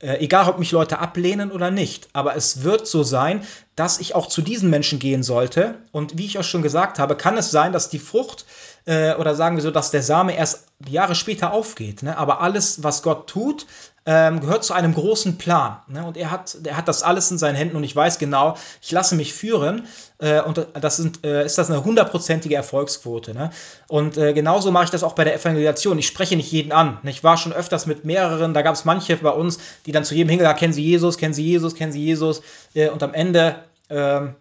Äh, egal, ob mich Leute ablehnen oder nicht. Aber es wird so sein, dass ich auch zu diesen Menschen gehen sollte. Und wie ich auch schon gesagt habe, kann es sein, dass die Frucht äh, oder sagen wir so, dass der Same erst Jahre später aufgeht. Ne? Aber alles, was Gott tut, ähm, gehört zu einem großen Plan. Ne? Und er hat, er hat das alles in seinen Händen und ich weiß genau, ich lasse mich führen äh, und das sind, äh, ist das eine hundertprozentige Erfolgsquote. Ne? Und äh, genauso mache ich das auch bei der Evangelisation. Ich spreche nicht jeden an. Ne? Ich war schon öfters mit mehreren, da gab es manche bei uns, die dann zu jedem hingehen, kennen Sie Jesus, kennen Sie Jesus, kennen Sie Jesus äh, und am Ende ähm,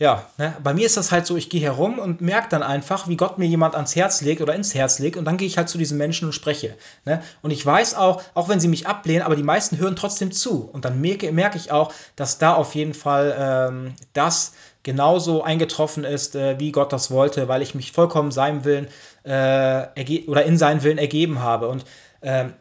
ja, ne? bei mir ist das halt so, ich gehe herum und merke dann einfach, wie Gott mir jemand ans Herz legt oder ins Herz legt und dann gehe ich halt zu diesen Menschen und spreche. Ne? Und ich weiß auch, auch wenn sie mich ablehnen, aber die meisten hören trotzdem zu. Und dann merke, merke ich auch, dass da auf jeden Fall ähm, das genauso eingetroffen ist, äh, wie Gott das wollte, weil ich mich vollkommen seinem Willen äh, oder in seinen Willen ergeben habe. Und ähm,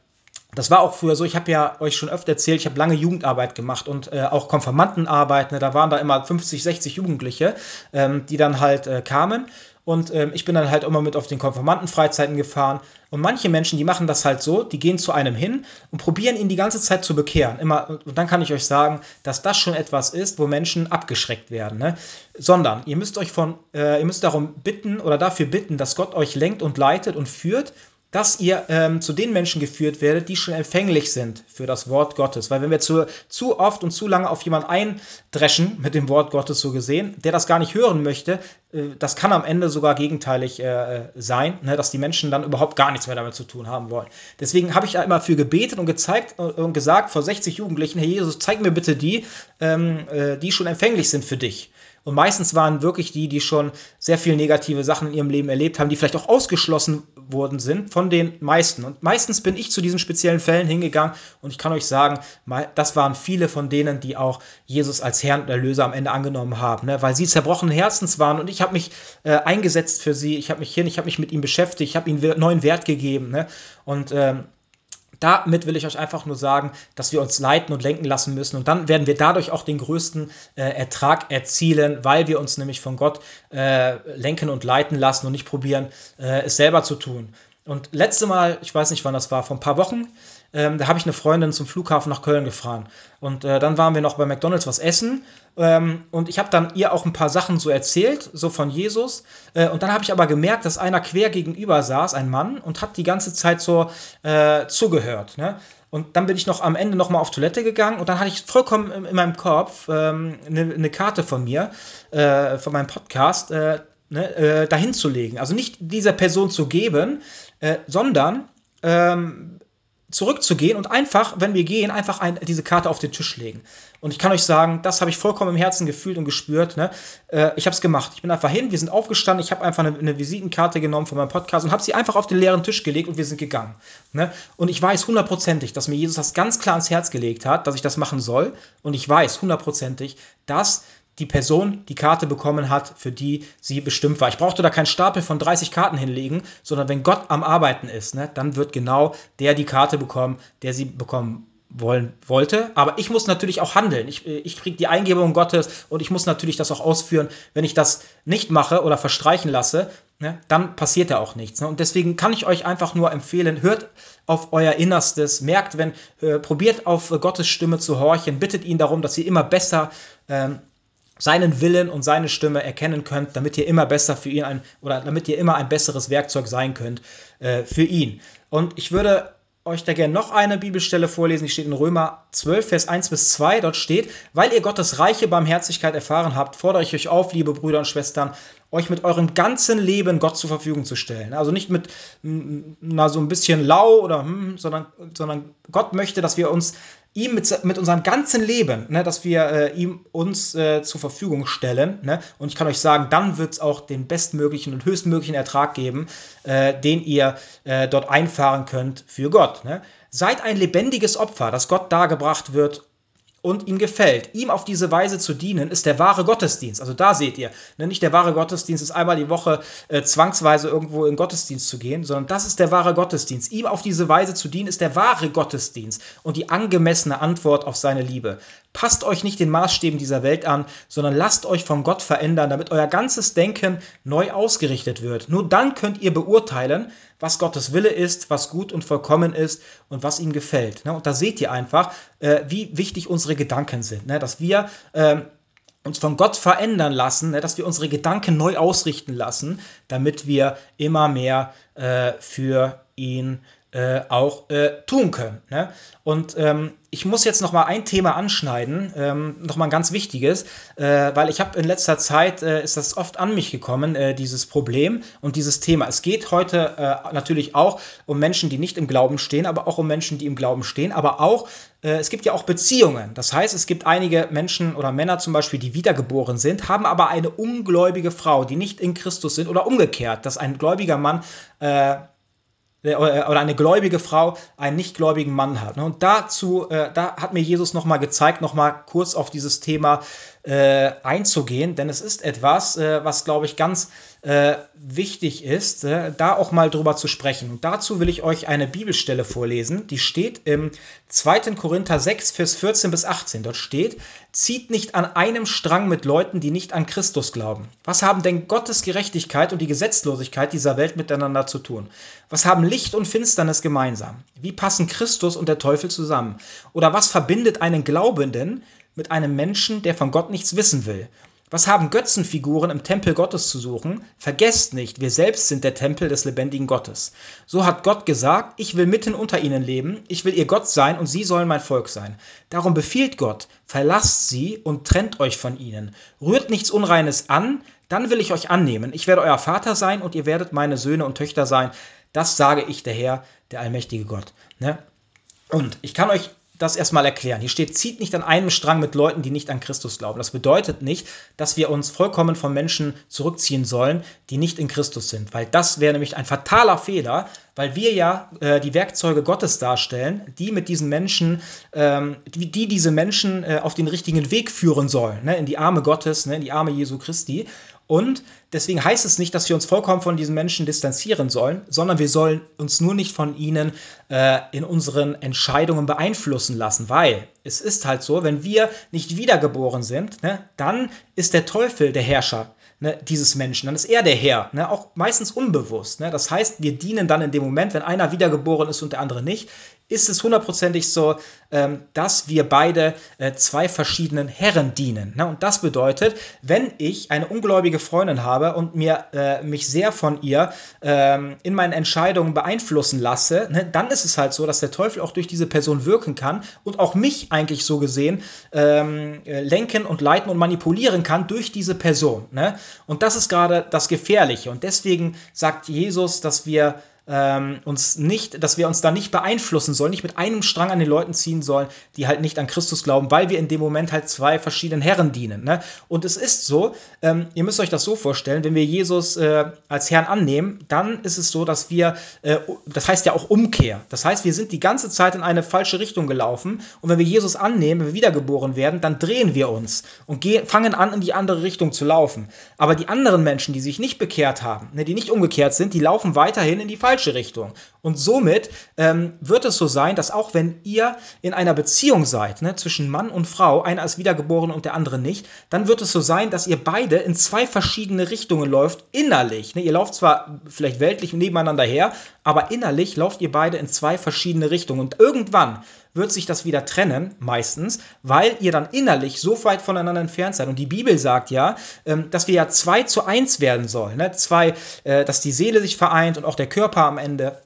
das war auch früher so, ich habe ja euch schon öfter erzählt, ich habe lange Jugendarbeit gemacht und äh, auch Konfirmandenarbeit. Ne, da waren da immer 50, 60 Jugendliche, ähm, die dann halt äh, kamen. Und ähm, ich bin dann halt immer mit auf den Konfirmandenfreizeiten gefahren. Und manche Menschen, die machen das halt so, die gehen zu einem hin und probieren ihn die ganze Zeit zu bekehren. Immer, und dann kann ich euch sagen, dass das schon etwas ist, wo Menschen abgeschreckt werden. Ne? Sondern ihr müsst euch von, äh, ihr müsst darum bitten oder dafür bitten, dass Gott euch lenkt und leitet und führt dass ihr ähm, zu den Menschen geführt werdet, die schon empfänglich sind für das Wort Gottes. Weil wenn wir zu, zu oft und zu lange auf jemanden eindreschen mit dem Wort Gottes so gesehen, der das gar nicht hören möchte, äh, das kann am Ende sogar gegenteilig äh, sein, ne, dass die Menschen dann überhaupt gar nichts mehr damit zu tun haben wollen. Deswegen habe ich da immer für gebetet und gezeigt äh, und gesagt vor 60 Jugendlichen, Herr Jesus, zeig mir bitte die, ähm, äh, die schon empfänglich sind für dich. Und meistens waren wirklich die, die schon sehr viel negative Sachen in ihrem Leben erlebt haben, die vielleicht auch ausgeschlossen worden sind von den meisten. Und meistens bin ich zu diesen speziellen Fällen hingegangen und ich kann euch sagen, das waren viele von denen, die auch Jesus als Herrn und Erlöser am Ende angenommen haben, ne? weil sie zerbrochenen Herzens waren und ich habe mich äh, eingesetzt für sie, ich habe mich hin, ich habe mich mit ihnen beschäftigt, ich habe ihnen neuen Wert gegeben. Ne? Und ähm, damit will ich euch einfach nur sagen, dass wir uns leiten und lenken lassen müssen. Und dann werden wir dadurch auch den größten äh, Ertrag erzielen, weil wir uns nämlich von Gott äh, lenken und leiten lassen und nicht probieren, äh, es selber zu tun. Und letzte Mal, ich weiß nicht wann das war, vor ein paar Wochen, ähm, da habe ich eine Freundin zum Flughafen nach Köln gefahren. Und äh, dann waren wir noch bei McDonalds was essen. Ähm, und ich habe dann ihr auch ein paar Sachen so erzählt, so von Jesus. Äh, und dann habe ich aber gemerkt, dass einer quer gegenüber saß, ein Mann, und hat die ganze Zeit so äh, zugehört. Ne? Und dann bin ich noch am Ende noch mal auf Toilette gegangen und dann hatte ich vollkommen in, in meinem Kopf ähm, eine, eine, Karte von mir, äh, von meinem Podcast, äh, ne, äh, dahin zu legen. Also nicht dieser Person zu geben, sondern ähm, zurückzugehen und einfach, wenn wir gehen, einfach ein, diese Karte auf den Tisch legen. Und ich kann euch sagen, das habe ich vollkommen im Herzen gefühlt und gespürt. Ne? Äh, ich habe es gemacht. Ich bin einfach hin, wir sind aufgestanden, ich habe einfach eine, eine, Visitenkarte genommen von meinem Podcast und habe sie einfach auf den leeren Tisch gelegt und wir sind gegangen. Ne? Und ich weiß hundertprozentig, dass mir Jesus das ganz klar ans Herz gelegt hat, dass ich das machen soll. Und ich weiß hundertprozentig, dass die Person die Karte bekommen hat, für die sie bestimmt war. Ich brauchte da keinen Stapel von 30 Karten hinlegen, sondern wenn Gott am Arbeiten ist, ne, dann wird genau der die Karte bekommen, der sie bekommen wollen wollte. Aber ich muss natürlich auch handeln. Ich, ich kriege die Eingebung Gottes und ich muss natürlich das auch ausführen. Wenn ich das nicht mache oder verstreichen lasse, ne, dann passiert ja auch nichts. Ne? Und deswegen kann ich euch einfach nur empfehlen, hört auf euer Innerstes, merkt, wenn, äh, probiert auf Gottes Stimme zu horchen, bittet ihn darum, dass ihr immer besser ähm, seinen Willen und seine Stimme erkennen könnt, damit ihr immer besser für ihn ein oder damit ihr immer ein besseres Werkzeug sein könnt äh, für ihn. Und ich würde euch da gerne noch eine Bibelstelle vorlesen, die steht in Römer 12, Vers 1 bis 2. Dort steht, weil ihr Gottes reiche Barmherzigkeit erfahren habt, fordere ich euch auf, liebe Brüder und Schwestern, euch mit eurem ganzen Leben Gott zur Verfügung zu stellen. Also nicht mit na, so ein bisschen lau oder, hm, sondern, sondern Gott möchte, dass wir uns ihm mit, mit unserem ganzen Leben, ne, dass wir äh, ihm uns äh, zur Verfügung stellen. Ne? Und ich kann euch sagen, dann wird es auch den bestmöglichen und höchstmöglichen Ertrag geben, äh, den ihr äh, dort einfahren könnt für Gott. Ne? Seid ein lebendiges Opfer, das Gott dargebracht wird und ihm gefällt. Ihm auf diese Weise zu dienen, ist der wahre Gottesdienst. Also da seht ihr, ne, nicht der wahre Gottesdienst ist einmal die Woche äh, zwangsweise irgendwo in Gottesdienst zu gehen, sondern das ist der wahre Gottesdienst. Ihm auf diese Weise zu dienen, ist der wahre Gottesdienst und die angemessene Antwort auf seine Liebe. Passt euch nicht den Maßstäben dieser Welt an, sondern lasst euch von Gott verändern, damit euer ganzes Denken neu ausgerichtet wird. Nur dann könnt ihr beurteilen, was Gottes Wille ist, was gut und vollkommen ist und was ihm gefällt. Ne? Und da seht ihr einfach, äh, wie wichtig unsere Gedanken sind, ne? dass wir ähm, uns von Gott verändern lassen, ne? dass wir unsere Gedanken neu ausrichten lassen, damit wir immer mehr äh, für ihn äh, auch äh, tun können. Ne? Und ähm, ich muss jetzt noch mal ein Thema anschneiden, ähm, noch mal ein ganz wichtiges, äh, weil ich habe in letzter Zeit äh, ist das oft an mich gekommen, äh, dieses Problem und dieses Thema. Es geht heute äh, natürlich auch um Menschen, die nicht im Glauben stehen, aber auch um Menschen, die im Glauben stehen, aber auch es gibt ja auch Beziehungen. Das heißt, es gibt einige Menschen oder Männer zum Beispiel, die wiedergeboren sind, haben aber eine ungläubige Frau, die nicht in Christus sind oder umgekehrt, dass ein gläubiger Mann oder eine gläubige Frau einen nichtgläubigen Mann hat. Und dazu, äh, da hat mir Jesus nochmal gezeigt, nochmal kurz auf dieses Thema äh, einzugehen, denn es ist etwas, äh, was, glaube ich, ganz äh, wichtig ist, äh, da auch mal drüber zu sprechen. Und dazu will ich euch eine Bibelstelle vorlesen, die steht im 2. Korinther 6, Vers 14 bis 18. Dort steht, zieht nicht an einem Strang mit Leuten, die nicht an Christus glauben. Was haben denn Gottes Gerechtigkeit und die Gesetzlosigkeit dieser Welt miteinander zu tun? Was haben Licht und Finsternis gemeinsam? Wie passen Christus und der Teufel zusammen? Oder was verbindet einen Glaubenden mit einem Menschen, der von Gott nichts wissen will? Was haben Götzenfiguren im Tempel Gottes zu suchen? Vergesst nicht, wir selbst sind der Tempel des lebendigen Gottes. So hat Gott gesagt, ich will mitten unter ihnen leben, ich will ihr Gott sein und sie sollen mein Volk sein. Darum befiehlt Gott, verlasst sie und trennt euch von ihnen. Rührt nichts Unreines an, dann will ich euch annehmen. Ich werde euer Vater sein und ihr werdet meine Söhne und Töchter sein. Das sage ich der Herr, der allmächtige Gott. Ne? Und ich kann euch das erstmal erklären. Hier steht, zieht nicht an einem Strang mit Leuten, die nicht an Christus glauben. Das bedeutet nicht, dass wir uns vollkommen von Menschen zurückziehen sollen, die nicht in Christus sind, weil das wäre nämlich ein fataler Fehler, weil wir ja äh, die Werkzeuge Gottes darstellen, die mit diesen Menschen, ähm, die, die, diese Menschen äh, auf den richtigen Weg führen sollen, ne, in die Arme Gottes, ne, in die Arme Jesu Christi. Und deswegen heißt es nicht, dass wir uns vollkommen von diesen Menschen distanzieren sollen, sondern wir sollen uns nur nicht von ihnen äh, in unseren Entscheidungen beeinflussen lassen, weil es ist halt so, wenn wir nicht wiedergeboren sind, ne, dann ist der Teufel der Herrscher ne, dieses Menschen, dann ist er der Herr, ne, auch meistens unbewusst. Ne? Das heißt, wir dienen dann in dem Moment, wenn einer wiedergeboren ist und der andere nicht, ist es hundertprozentig so, ähm, dass wir beide äh, zwei verschiedenen Herren dienen. Ne? Und das bedeutet, wenn ich eine ungläubige Freundin habe und mir äh, mich sehr von ihr ähm, in meinen Entscheidungen beeinflussen lasse, ne, dann ist es halt so, dass der Teufel auch durch diese Person wirken kann und auch mich eigentlich so gesehen ähm, äh, lenken und leiten und manipulieren kann durch diese Person. Ne? Und das ist gerade das Gefährliche. Und deswegen sagt Jesus, dass wir ähm, uns nicht, dass wir uns da nicht beeinflussen sollen, nicht mit einem Strang an den Leuten ziehen sollen, die halt nicht an Christus glauben, weil wir in dem Moment halt zwei verschiedenen Herren dienen. Ne? Und es ist so, ähm, ihr müsst euch das so vorstellen, wenn wir Jesus äh, als Herrn annehmen, dann ist es so, dass wir, äh, das heißt ja auch Umkehr. Das heißt, wir sind die ganze Zeit in eine falsche Richtung gelaufen und wenn wir Jesus annehmen, wenn wir wiedergeboren werden, dann drehen wir uns und fangen an, in die andere Richtung zu laufen. Aber die anderen Menschen, die sich nicht bekehrt haben, ne, die nicht umgekehrt sind, die laufen weiterhin in die falsche falsche Richtung. Und somit ähm, wird es so sein, dass auch wenn ihr in einer Beziehung seid, ne, zwischen Mann und Frau, einer ist wiedergeboren und der andere nicht, dann wird es so sein, dass ihr beide in zwei verschiedene Richtungen läuft, innerlich. Ne? Ihr lauft zwar vielleicht weltlich nebeneinander her, aber innerlich lauft ihr beide in zwei verschiedene Richtungen. Und irgendwann wird sich das wieder trennen, meistens, weil ihr dann innerlich so weit voneinander entfernt seid. Und die Bibel sagt ja, ähm, dass wir ja zwei zu eins werden sollen. Ne? Zwei, äh, dass die Seele sich vereint und auch der Körper am Ende.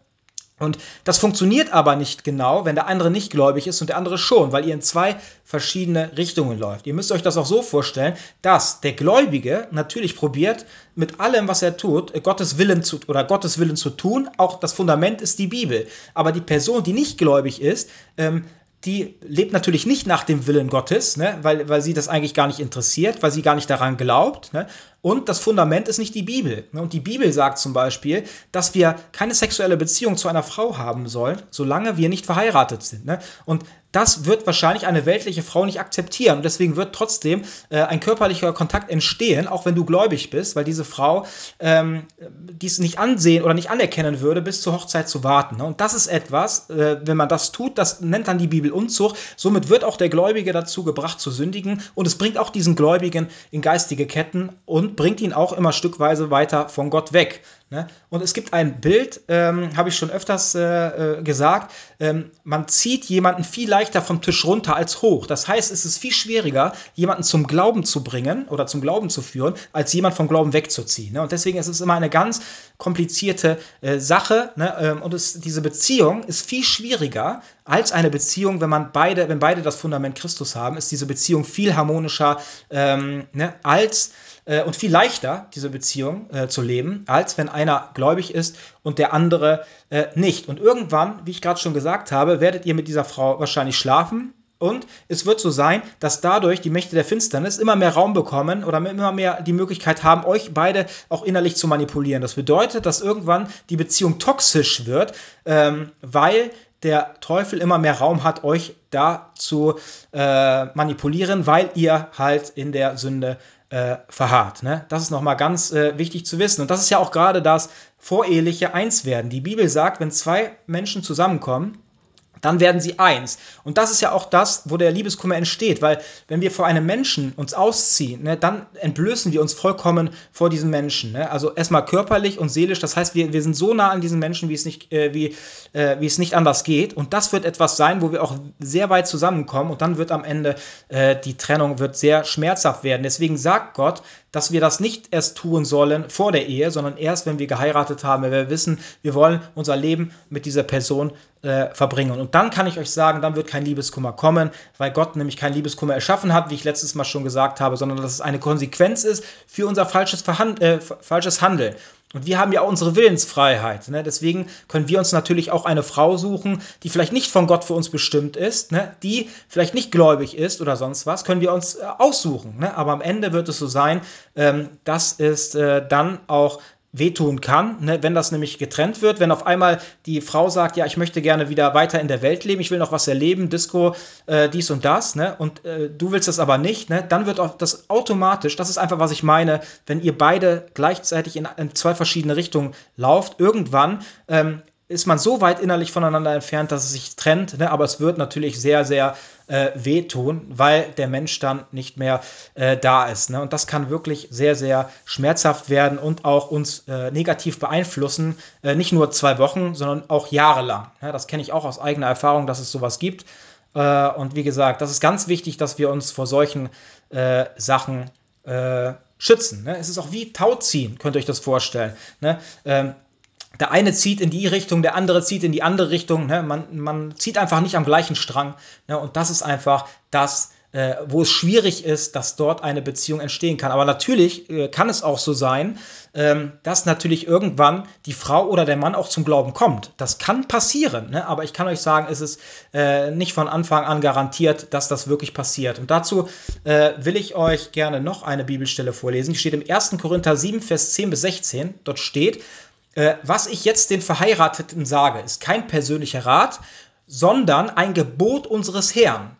Und das funktioniert aber nicht genau, wenn der andere nicht gläubig ist und der andere schon, weil ihr in zwei verschiedene Richtungen läuft. Ihr müsst euch das auch so vorstellen, dass der Gläubige natürlich probiert, mit allem, was er tut, Gottes Willen zu oder Gottes Willen zu tun. Auch das Fundament ist die Bibel. Aber die Person, die nicht gläubig ist, ähm, die lebt natürlich nicht nach dem Willen Gottes, ne, weil, weil sie das eigentlich gar nicht interessiert, weil sie gar nicht daran glaubt. Ne, und das Fundament ist nicht die Bibel. Ne? Und die Bibel sagt zum Beispiel, dass wir keine sexuelle Beziehung zu einer Frau haben sollen, solange wir nicht verheiratet sind. Ne? Und das wird wahrscheinlich eine weltliche Frau nicht akzeptieren. Und deswegen wird trotzdem äh, ein körperlicher Kontakt entstehen, auch wenn du gläubig bist, weil diese Frau ähm, dies nicht ansehen oder nicht anerkennen würde, bis zur Hochzeit zu warten. Ne? Und das ist etwas, äh, wenn man das tut, das nennt dann die Bibel Unzucht. Somit wird auch der Gläubige dazu gebracht zu sündigen. Und es bringt auch diesen Gläubigen in geistige Ketten und bringt ihn auch immer stückweise weiter von Gott weg. Ne? Und es gibt ein Bild, ähm, habe ich schon öfters äh, äh, gesagt, ähm, man zieht jemanden viel leichter vom Tisch runter als hoch. Das heißt, es ist viel schwieriger, jemanden zum Glauben zu bringen oder zum Glauben zu führen, als jemand vom Glauben wegzuziehen. Ne? Und deswegen ist es immer eine ganz komplizierte äh, Sache. Ne? Ähm, und es, diese Beziehung ist viel schwieriger als eine Beziehung, wenn man beide, wenn beide das Fundament Christus haben, ist diese Beziehung viel harmonischer ähm, ne? als äh, und viel leichter, diese Beziehung äh, zu leben, als wenn einer gläubig ist und der andere äh, nicht. Und irgendwann, wie ich gerade schon gesagt habe, werdet ihr mit dieser Frau wahrscheinlich schlafen. Und es wird so sein, dass dadurch die Mächte der Finsternis immer mehr Raum bekommen oder immer mehr die Möglichkeit haben, euch beide auch innerlich zu manipulieren. Das bedeutet, dass irgendwann die Beziehung toxisch wird, ähm, weil der Teufel immer mehr Raum hat, euch da zu äh, manipulieren, weil ihr halt in der Sünde äh, verharrt. Ne? Das ist nochmal ganz äh, wichtig zu wissen. Und das ist ja auch gerade das voreheliche Einswerden. Die Bibel sagt, wenn zwei Menschen zusammenkommen, dann werden sie eins. Und das ist ja auch das, wo der Liebeskummer entsteht, weil wenn wir vor einem Menschen uns ausziehen, ne, dann entblößen wir uns vollkommen vor diesem Menschen. Ne? Also erstmal körperlich und seelisch, das heißt, wir, wir sind so nah an diesen Menschen, wie es, nicht, äh, wie, äh, wie es nicht anders geht. Und das wird etwas sein, wo wir auch sehr weit zusammenkommen und dann wird am Ende äh, die Trennung wird sehr schmerzhaft werden. Deswegen sagt Gott, dass wir das nicht erst tun sollen vor der Ehe, sondern erst, wenn wir geheiratet haben, wenn wir wissen, wir wollen unser Leben mit dieser Person äh, verbringen. Und dann kann ich euch sagen, dann wird kein Liebeskummer kommen, weil Gott nämlich kein Liebeskummer erschaffen hat, wie ich letztes Mal schon gesagt habe, sondern dass es eine Konsequenz ist für unser falsches, Verhand äh, falsches Handeln. Und wir haben ja auch unsere Willensfreiheit. Ne? Deswegen können wir uns natürlich auch eine Frau suchen, die vielleicht nicht von Gott für uns bestimmt ist, ne? die vielleicht nicht gläubig ist oder sonst was, können wir uns äh, aussuchen. Ne? Aber am Ende wird es so sein, ähm, dass es äh, dann auch wehtun kann, ne? wenn das nämlich getrennt wird, wenn auf einmal die Frau sagt, ja, ich möchte gerne wieder weiter in der Welt leben, ich will noch was erleben, Disco, äh, dies und das, ne? und äh, du willst das aber nicht, ne? dann wird auch das automatisch, das ist einfach, was ich meine, wenn ihr beide gleichzeitig in, in zwei verschiedene Richtungen lauft, irgendwann ähm, ist man so weit innerlich voneinander entfernt, dass es sich trennt, ne? aber es wird natürlich sehr, sehr äh, wehtun, weil der Mensch dann nicht mehr äh, da ist. Ne? Und das kann wirklich sehr, sehr schmerzhaft werden und auch uns äh, negativ beeinflussen. Äh, nicht nur zwei Wochen, sondern auch jahrelang. Ja, das kenne ich auch aus eigener Erfahrung, dass es sowas gibt. Äh, und wie gesagt, das ist ganz wichtig, dass wir uns vor solchen äh, Sachen schützen. Ne? Es ist auch wie Tauziehen, könnt ihr euch das vorstellen. Ne? Ähm, der eine zieht in die Richtung, der andere zieht in die andere Richtung. Ne? Man, man zieht einfach nicht am gleichen Strang. Ne? Und das ist einfach das, äh, wo es schwierig ist, dass dort eine Beziehung entstehen kann. Aber natürlich äh, kann es auch so sein, ähm, dass natürlich irgendwann die Frau oder der Mann auch zum Glauben kommt. Das kann passieren. Ne? Aber ich kann euch sagen, es ist äh, nicht von Anfang an garantiert, dass das wirklich passiert. Und dazu äh, will ich euch gerne noch eine Bibelstelle vorlesen. Die steht im 1. Korinther 7, Vers 10 bis 16. Dort steht, äh, was ich jetzt den Verheirateten sage, ist kein persönlicher Rat, sondern ein Gebot unseres Herrn.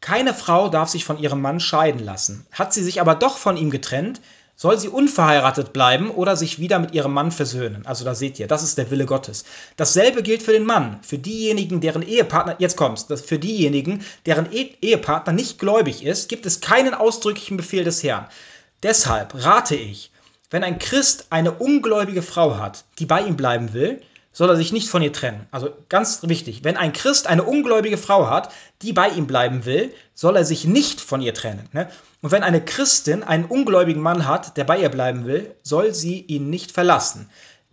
Keine Frau darf sich von ihrem Mann scheiden lassen. Hat sie sich aber doch von ihm getrennt, soll sie unverheiratet bleiben oder sich wieder mit ihrem Mann versöhnen. Also da seht ihr, das ist der Wille Gottes. Dasselbe gilt für den Mann, für diejenigen, deren Ehepartner, jetzt kommt's, für diejenigen, deren e Ehepartner nicht gläubig ist, gibt es keinen ausdrücklichen Befehl des Herrn. Deshalb rate ich, wenn ein Christ eine ungläubige Frau hat, die bei ihm bleiben will, soll er sich nicht von ihr trennen. Also ganz wichtig, wenn ein Christ eine ungläubige Frau hat, die bei ihm bleiben will, soll er sich nicht von ihr trennen. Ne? Und wenn eine Christin einen ungläubigen Mann hat, der bei ihr bleiben will, soll sie ihn nicht verlassen.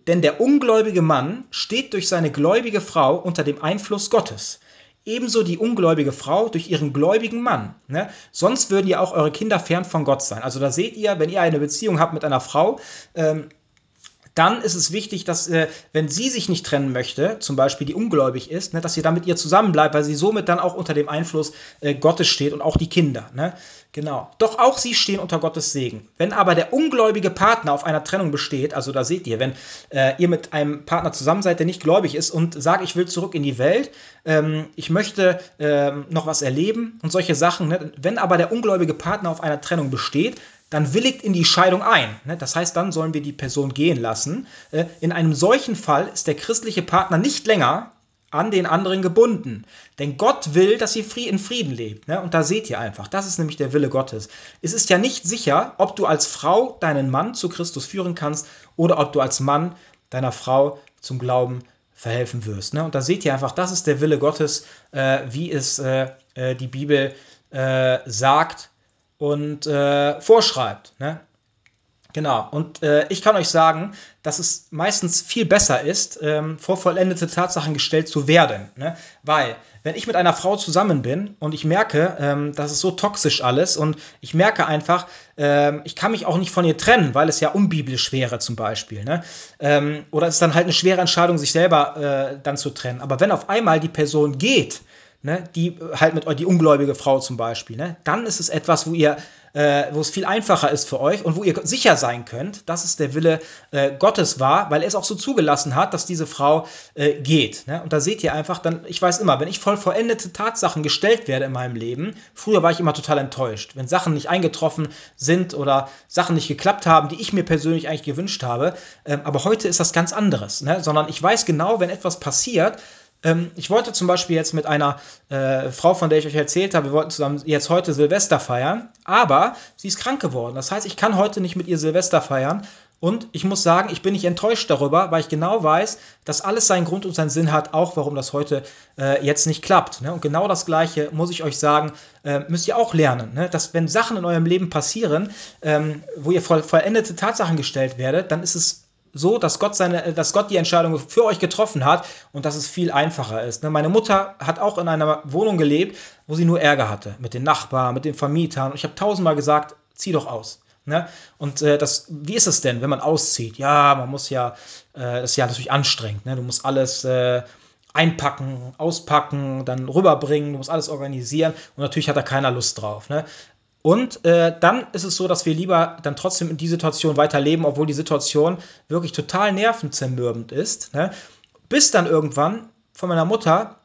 Denn der ungläubige Mann steht durch seine gläubige Frau unter dem Einfluss Gottes. Ebenso die ungläubige Frau durch ihren gläubigen Mann. Ne? Sonst würden ja auch eure Kinder fern von Gott sein. Also da seht ihr, wenn ihr eine Beziehung habt mit einer Frau, ähm, dann ist es wichtig, dass, äh, wenn sie sich nicht trennen möchte, zum Beispiel die ungläubig ist, ne, dass ihr dann mit ihr zusammenbleibt, weil sie somit dann auch unter dem Einfluss äh, Gottes steht und auch die Kinder. Ne? Genau. Doch auch sie stehen unter Gottes Segen. Wenn aber der ungläubige Partner auf einer Trennung besteht, also da seht ihr, wenn äh, ihr mit einem Partner zusammen seid, der nicht gläubig ist und sagt, ich will zurück in die Welt, ähm, ich möchte ähm, noch was erleben und solche Sachen. Ne? Wenn aber der ungläubige Partner auf einer Trennung besteht, dann willigt in die Scheidung ein. Ne? Das heißt, dann sollen wir die Person gehen lassen. Äh, in einem solchen Fall ist der christliche Partner nicht länger an den anderen gebunden. Denn Gott will, dass ihr in Frieden lebt. Ne? Und da seht ihr einfach, das ist nämlich der Wille Gottes. Es ist ja nicht sicher, ob du als Frau deinen Mann zu Christus führen kannst oder ob du als Mann deiner Frau zum Glauben verhelfen wirst. Ne? Und da seht ihr einfach, das ist der Wille Gottes, äh, wie es äh, die Bibel sagt und äh, vorschreibt. Ne? Genau, und äh, ich kann euch sagen, dass es meistens viel besser ist, ähm, vor vollendete Tatsachen gestellt zu werden. Ne? Weil, wenn ich mit einer Frau zusammen bin und ich merke, ähm, das ist so toxisch alles und ich merke einfach, ähm, ich kann mich auch nicht von ihr trennen, weil es ja unbiblisch wäre zum Beispiel. Ne? Ähm, oder es ist dann halt eine schwere Entscheidung, sich selber äh, dann zu trennen. Aber wenn auf einmal die Person geht, ne, die halt mit euch, die ungläubige Frau zum Beispiel, ne, dann ist es etwas, wo ihr, äh, wo es viel einfacher ist für euch und wo ihr sicher sein könnt, dass es der Wille äh, Gottes war, weil er es auch so zugelassen hat, dass diese Frau äh, geht. Ne? Und da seht ihr einfach, dann, ich weiß immer, wenn ich voll vollendete Tatsachen gestellt werde in meinem Leben, früher war ich immer total enttäuscht, wenn Sachen nicht eingetroffen sind oder Sachen nicht geklappt haben, die ich mir persönlich eigentlich gewünscht habe. Ähm, aber heute ist das ganz anderes, ne? sondern ich weiß genau, wenn etwas passiert, ähm, ich wollte zum Beispiel jetzt mit einer äh, Frau, von der ich euch erzählt habe, wir wollten zusammen jetzt heute Silvester feiern, aber sie ist krank geworden. Das heißt, ich kann heute nicht mit ihr Silvester feiern. Und ich muss sagen, ich bin nicht enttäuscht darüber, weil ich genau weiß, dass alles seinen Grund und seinen Sinn hat, auch warum das heute äh, jetzt nicht klappt. Ne? Und genau das Gleiche muss ich euch sagen, äh, müsst ihr auch lernen. Ne? Dass wenn Sachen in eurem Leben passieren, ähm, wo ihr vor vollendete Tatsachen gestellt werdet, dann ist es so, dass Gott, seine, dass Gott die Entscheidung für euch getroffen hat und dass es viel einfacher ist. Ne? Meine Mutter hat auch in einer Wohnung gelebt, wo sie nur Ärger hatte mit den Nachbarn, mit den Vermietern. Und ich habe tausendmal gesagt, zieh doch aus. Ne? Und äh, das, wie ist es denn, wenn man auszieht? Ja, man muss ja, äh, das ist ja natürlich anstrengend. Ne? Du musst alles äh, einpacken, auspacken, dann rüberbringen, du musst alles organisieren. Und natürlich hat da keiner Lust drauf. Ne? Und äh, dann ist es so, dass wir lieber dann trotzdem in die Situation weiterleben, obwohl die Situation wirklich total nervenzermürbend ist. Ne? Bis dann irgendwann von meiner Mutter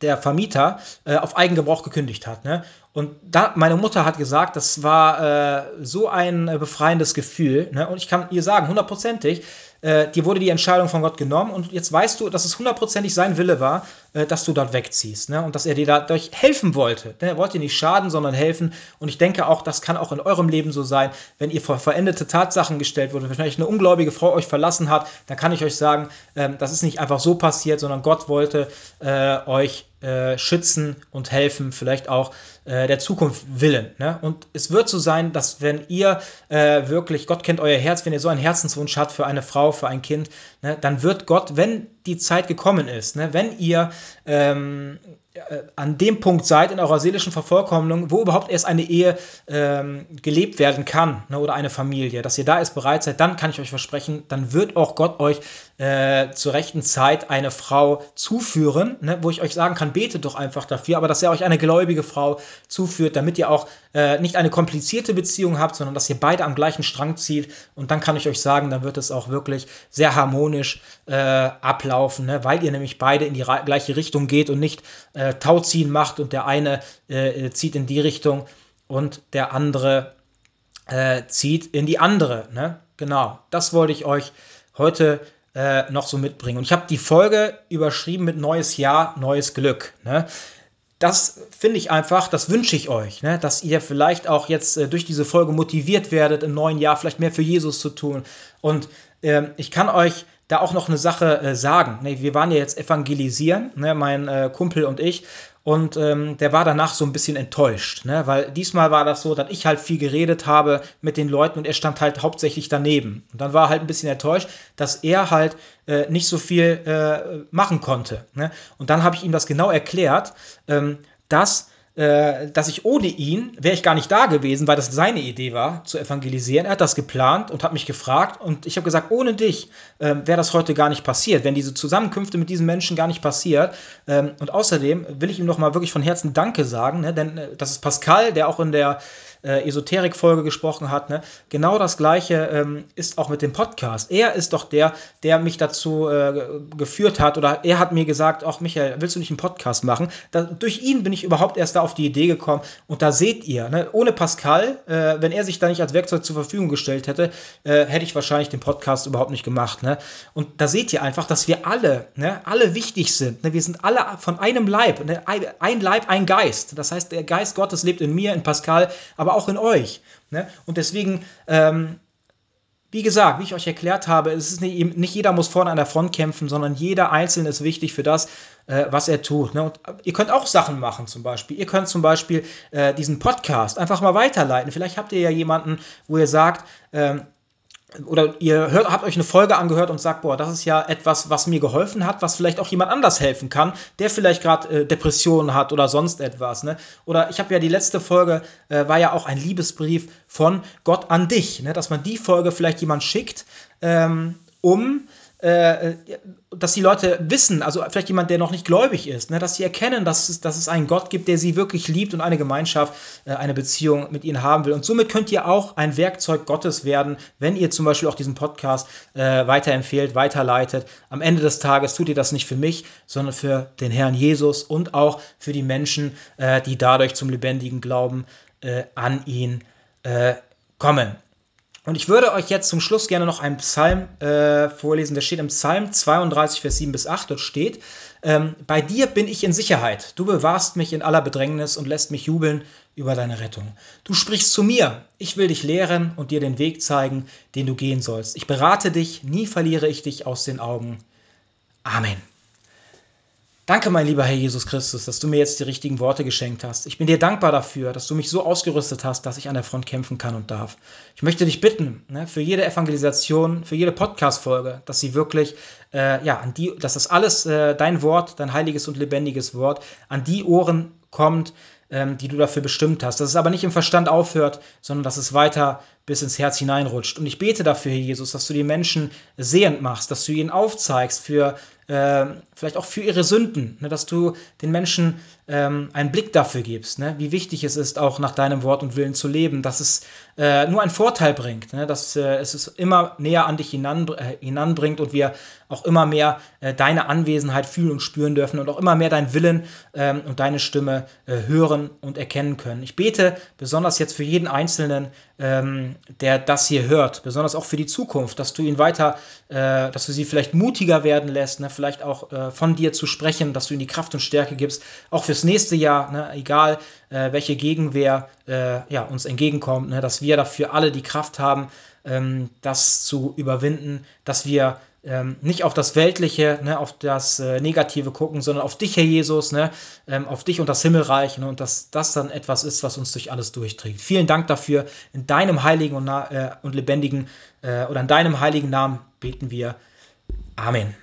der Vermieter äh, auf Eigengebrauch gekündigt hat. Ne? Und da, meine Mutter hat gesagt, das war äh, so ein äh, befreiendes Gefühl. Ne? Und ich kann ihr sagen, hundertprozentig, äh, dir wurde die Entscheidung von Gott genommen und jetzt weißt du, dass es hundertprozentig sein Wille war, dass du dort wegziehst ne? und dass er dir dadurch helfen wollte. Denn er wollte dir nicht schaden, sondern helfen. Und ich denke auch, das kann auch in eurem Leben so sein, wenn ihr vor verendete Tatsachen gestellt wurde, wenn vielleicht eine ungläubige Frau euch verlassen hat, dann kann ich euch sagen, äh, das ist nicht einfach so passiert, sondern Gott wollte äh, euch äh, schützen und helfen, vielleicht auch äh, der Zukunft willen. Ne? Und es wird so sein, dass wenn ihr äh, wirklich, Gott kennt euer Herz, wenn ihr so einen Herzenswunsch habt für eine Frau, für ein Kind, ne, dann wird Gott, wenn die Zeit gekommen ist, ne, wenn ihr ähm, äh, an dem Punkt seid in eurer seelischen Vervollkommnung, wo überhaupt erst eine Ehe ähm, gelebt werden kann ne, oder eine Familie, dass ihr da erst bereit seid, dann kann ich euch versprechen, dann wird auch Gott euch äh, zur rechten Zeit eine Frau zuführen, ne, wo ich euch sagen kann, betet doch einfach dafür, aber dass er euch eine gläubige Frau zuführt, damit ihr auch äh, nicht eine komplizierte Beziehung habt, sondern dass ihr beide am gleichen Strang zieht und dann kann ich euch sagen, dann wird es auch wirklich sehr harmonisch äh, ablaufen, ne, weil ihr nämlich beide in die gleiche Richtung geht und nicht äh, Tauziehen macht und der eine äh, zieht in die Richtung und der andere zieht in die andere. Ne? Genau, das wollte ich euch heute äh, noch so mitbringen. Und ich habe die Folge überschrieben mit Neues Jahr, neues Glück. Ne? Das finde ich einfach, das wünsche ich euch, ne? dass ihr vielleicht auch jetzt äh, durch diese Folge motiviert werdet, im neuen Jahr vielleicht mehr für Jesus zu tun. Und ähm, ich kann euch da auch noch eine Sache äh, sagen. Ne? Wir waren ja jetzt evangelisieren, ne? mein äh, Kumpel und ich. Und ähm, der war danach so ein bisschen enttäuscht, ne? weil diesmal war das so, dass ich halt viel geredet habe mit den Leuten und er stand halt hauptsächlich daneben. Und dann war er halt ein bisschen enttäuscht, dass er halt äh, nicht so viel äh, machen konnte. Ne? Und dann habe ich ihm das genau erklärt, ähm, dass äh, dass ich ohne ihn wäre ich gar nicht da gewesen, weil das seine Idee war, zu evangelisieren. Er hat das geplant und hat mich gefragt und ich habe gesagt, ohne dich äh, wäre das heute gar nicht passiert, wenn diese Zusammenkünfte mit diesen Menschen gar nicht passiert. Ähm, und außerdem will ich ihm noch mal wirklich von Herzen Danke sagen, ne? denn äh, das ist Pascal, der auch in der äh, Esoterik-Folge gesprochen hat. Ne? Genau das Gleiche ähm, ist auch mit dem Podcast. Er ist doch der, der mich dazu äh, geführt hat oder er hat mir gesagt, ach Michael, willst du nicht einen Podcast machen? Da, durch ihn bin ich überhaupt erst da auf die Idee gekommen und da seht ihr, ne? ohne Pascal, äh, wenn er sich da nicht als Werkzeug zur Verfügung gestellt hätte, äh, hätte ich wahrscheinlich den Podcast überhaupt nicht gemacht. Ne? Und da seht ihr einfach, dass wir alle, ne, alle wichtig sind. Ne? Wir sind alle von einem Leib, ne? ein Leib, ein Geist. Das heißt, der Geist Gottes lebt in mir, in Pascal, aber auch in euch. Ne? Und deswegen, ähm, wie gesagt, wie ich euch erklärt habe, es ist nicht, nicht, jeder muss vorne an der Front kämpfen, sondern jeder Einzelne ist wichtig für das, äh, was er tut. Ne? Und ihr könnt auch Sachen machen, zum Beispiel. Ihr könnt zum Beispiel äh, diesen Podcast einfach mal weiterleiten. Vielleicht habt ihr ja jemanden, wo ihr sagt, ähm, oder ihr hört, habt euch eine Folge angehört und sagt, boah, das ist ja etwas, was mir geholfen hat, was vielleicht auch jemand anders helfen kann, der vielleicht gerade äh, Depressionen hat oder sonst etwas. Ne? Oder ich habe ja die letzte Folge, äh, war ja auch ein Liebesbrief von Gott an dich, ne? dass man die Folge vielleicht jemand schickt, ähm, um äh, dass die Leute wissen, also vielleicht jemand, der noch nicht gläubig ist, ne, dass sie erkennen, dass es, dass es einen Gott gibt, der sie wirklich liebt und eine Gemeinschaft, äh, eine Beziehung mit ihnen haben will. Und somit könnt ihr auch ein Werkzeug Gottes werden, wenn ihr zum Beispiel auch diesen Podcast äh, weiterempfehlt, weiterleitet. Am Ende des Tages tut ihr das nicht für mich, sondern für den Herrn Jesus und auch für die Menschen, äh, die dadurch zum lebendigen Glauben äh, an ihn äh, kommen. Und ich würde euch jetzt zum Schluss gerne noch einen Psalm äh, vorlesen. Der steht im Psalm 32, Vers 7 bis 8. Dort steht, ähm, bei dir bin ich in Sicherheit. Du bewahrst mich in aller Bedrängnis und lässt mich jubeln über deine Rettung. Du sprichst zu mir. Ich will dich lehren und dir den Weg zeigen, den du gehen sollst. Ich berate dich, nie verliere ich dich aus den Augen. Amen. Danke, mein lieber Herr Jesus Christus, dass du mir jetzt die richtigen Worte geschenkt hast. Ich bin dir dankbar dafür, dass du mich so ausgerüstet hast, dass ich an der Front kämpfen kann und darf. Ich möchte dich bitten, ne, für jede Evangelisation, für jede Podcast-Folge, dass sie wirklich, äh, ja, an die, dass das alles äh, dein Wort, dein heiliges und lebendiges Wort, an die Ohren kommt, ähm, die du dafür bestimmt hast. Dass es aber nicht im Verstand aufhört, sondern dass es weiter bis ins Herz hineinrutscht. Und ich bete dafür, Jesus, dass du die Menschen sehend machst, dass du ihnen aufzeigst für äh, vielleicht auch für ihre Sünden, ne, dass du den Menschen ähm, einen Blick dafür gibst, ne, wie wichtig es ist, auch nach deinem Wort und Willen zu leben, dass es äh, nur einen Vorteil bringt, ne, dass äh, es es immer näher an dich hinan, äh, hinanbringt und wir auch immer mehr äh, deine Anwesenheit fühlen und spüren dürfen und auch immer mehr deinen Willen ähm, und deine Stimme äh, hören und erkennen können. Ich bete besonders jetzt für jeden Einzelnen, ähm, der das hier hört, besonders auch für die Zukunft, dass du ihn weiter, äh, dass du sie vielleicht mutiger werden lässt, ne, vielleicht auch äh, von dir zu sprechen, dass du ihnen die Kraft und Stärke gibst, auch fürs nächste Jahr, ne, egal äh, welche Gegenwehr äh, ja, uns entgegenkommt, ne, dass wir dafür alle die Kraft haben, ähm, das zu überwinden, dass wir ähm, nicht auf das Weltliche, ne, auf das äh, Negative gucken, sondern auf dich, Herr Jesus, ne, ähm, auf dich und das Himmelreich ne, und dass das dann etwas ist, was uns durch alles durchträgt. Vielen Dank dafür. In deinem heiligen und, äh, und lebendigen äh, oder in deinem heiligen Namen beten wir. Amen.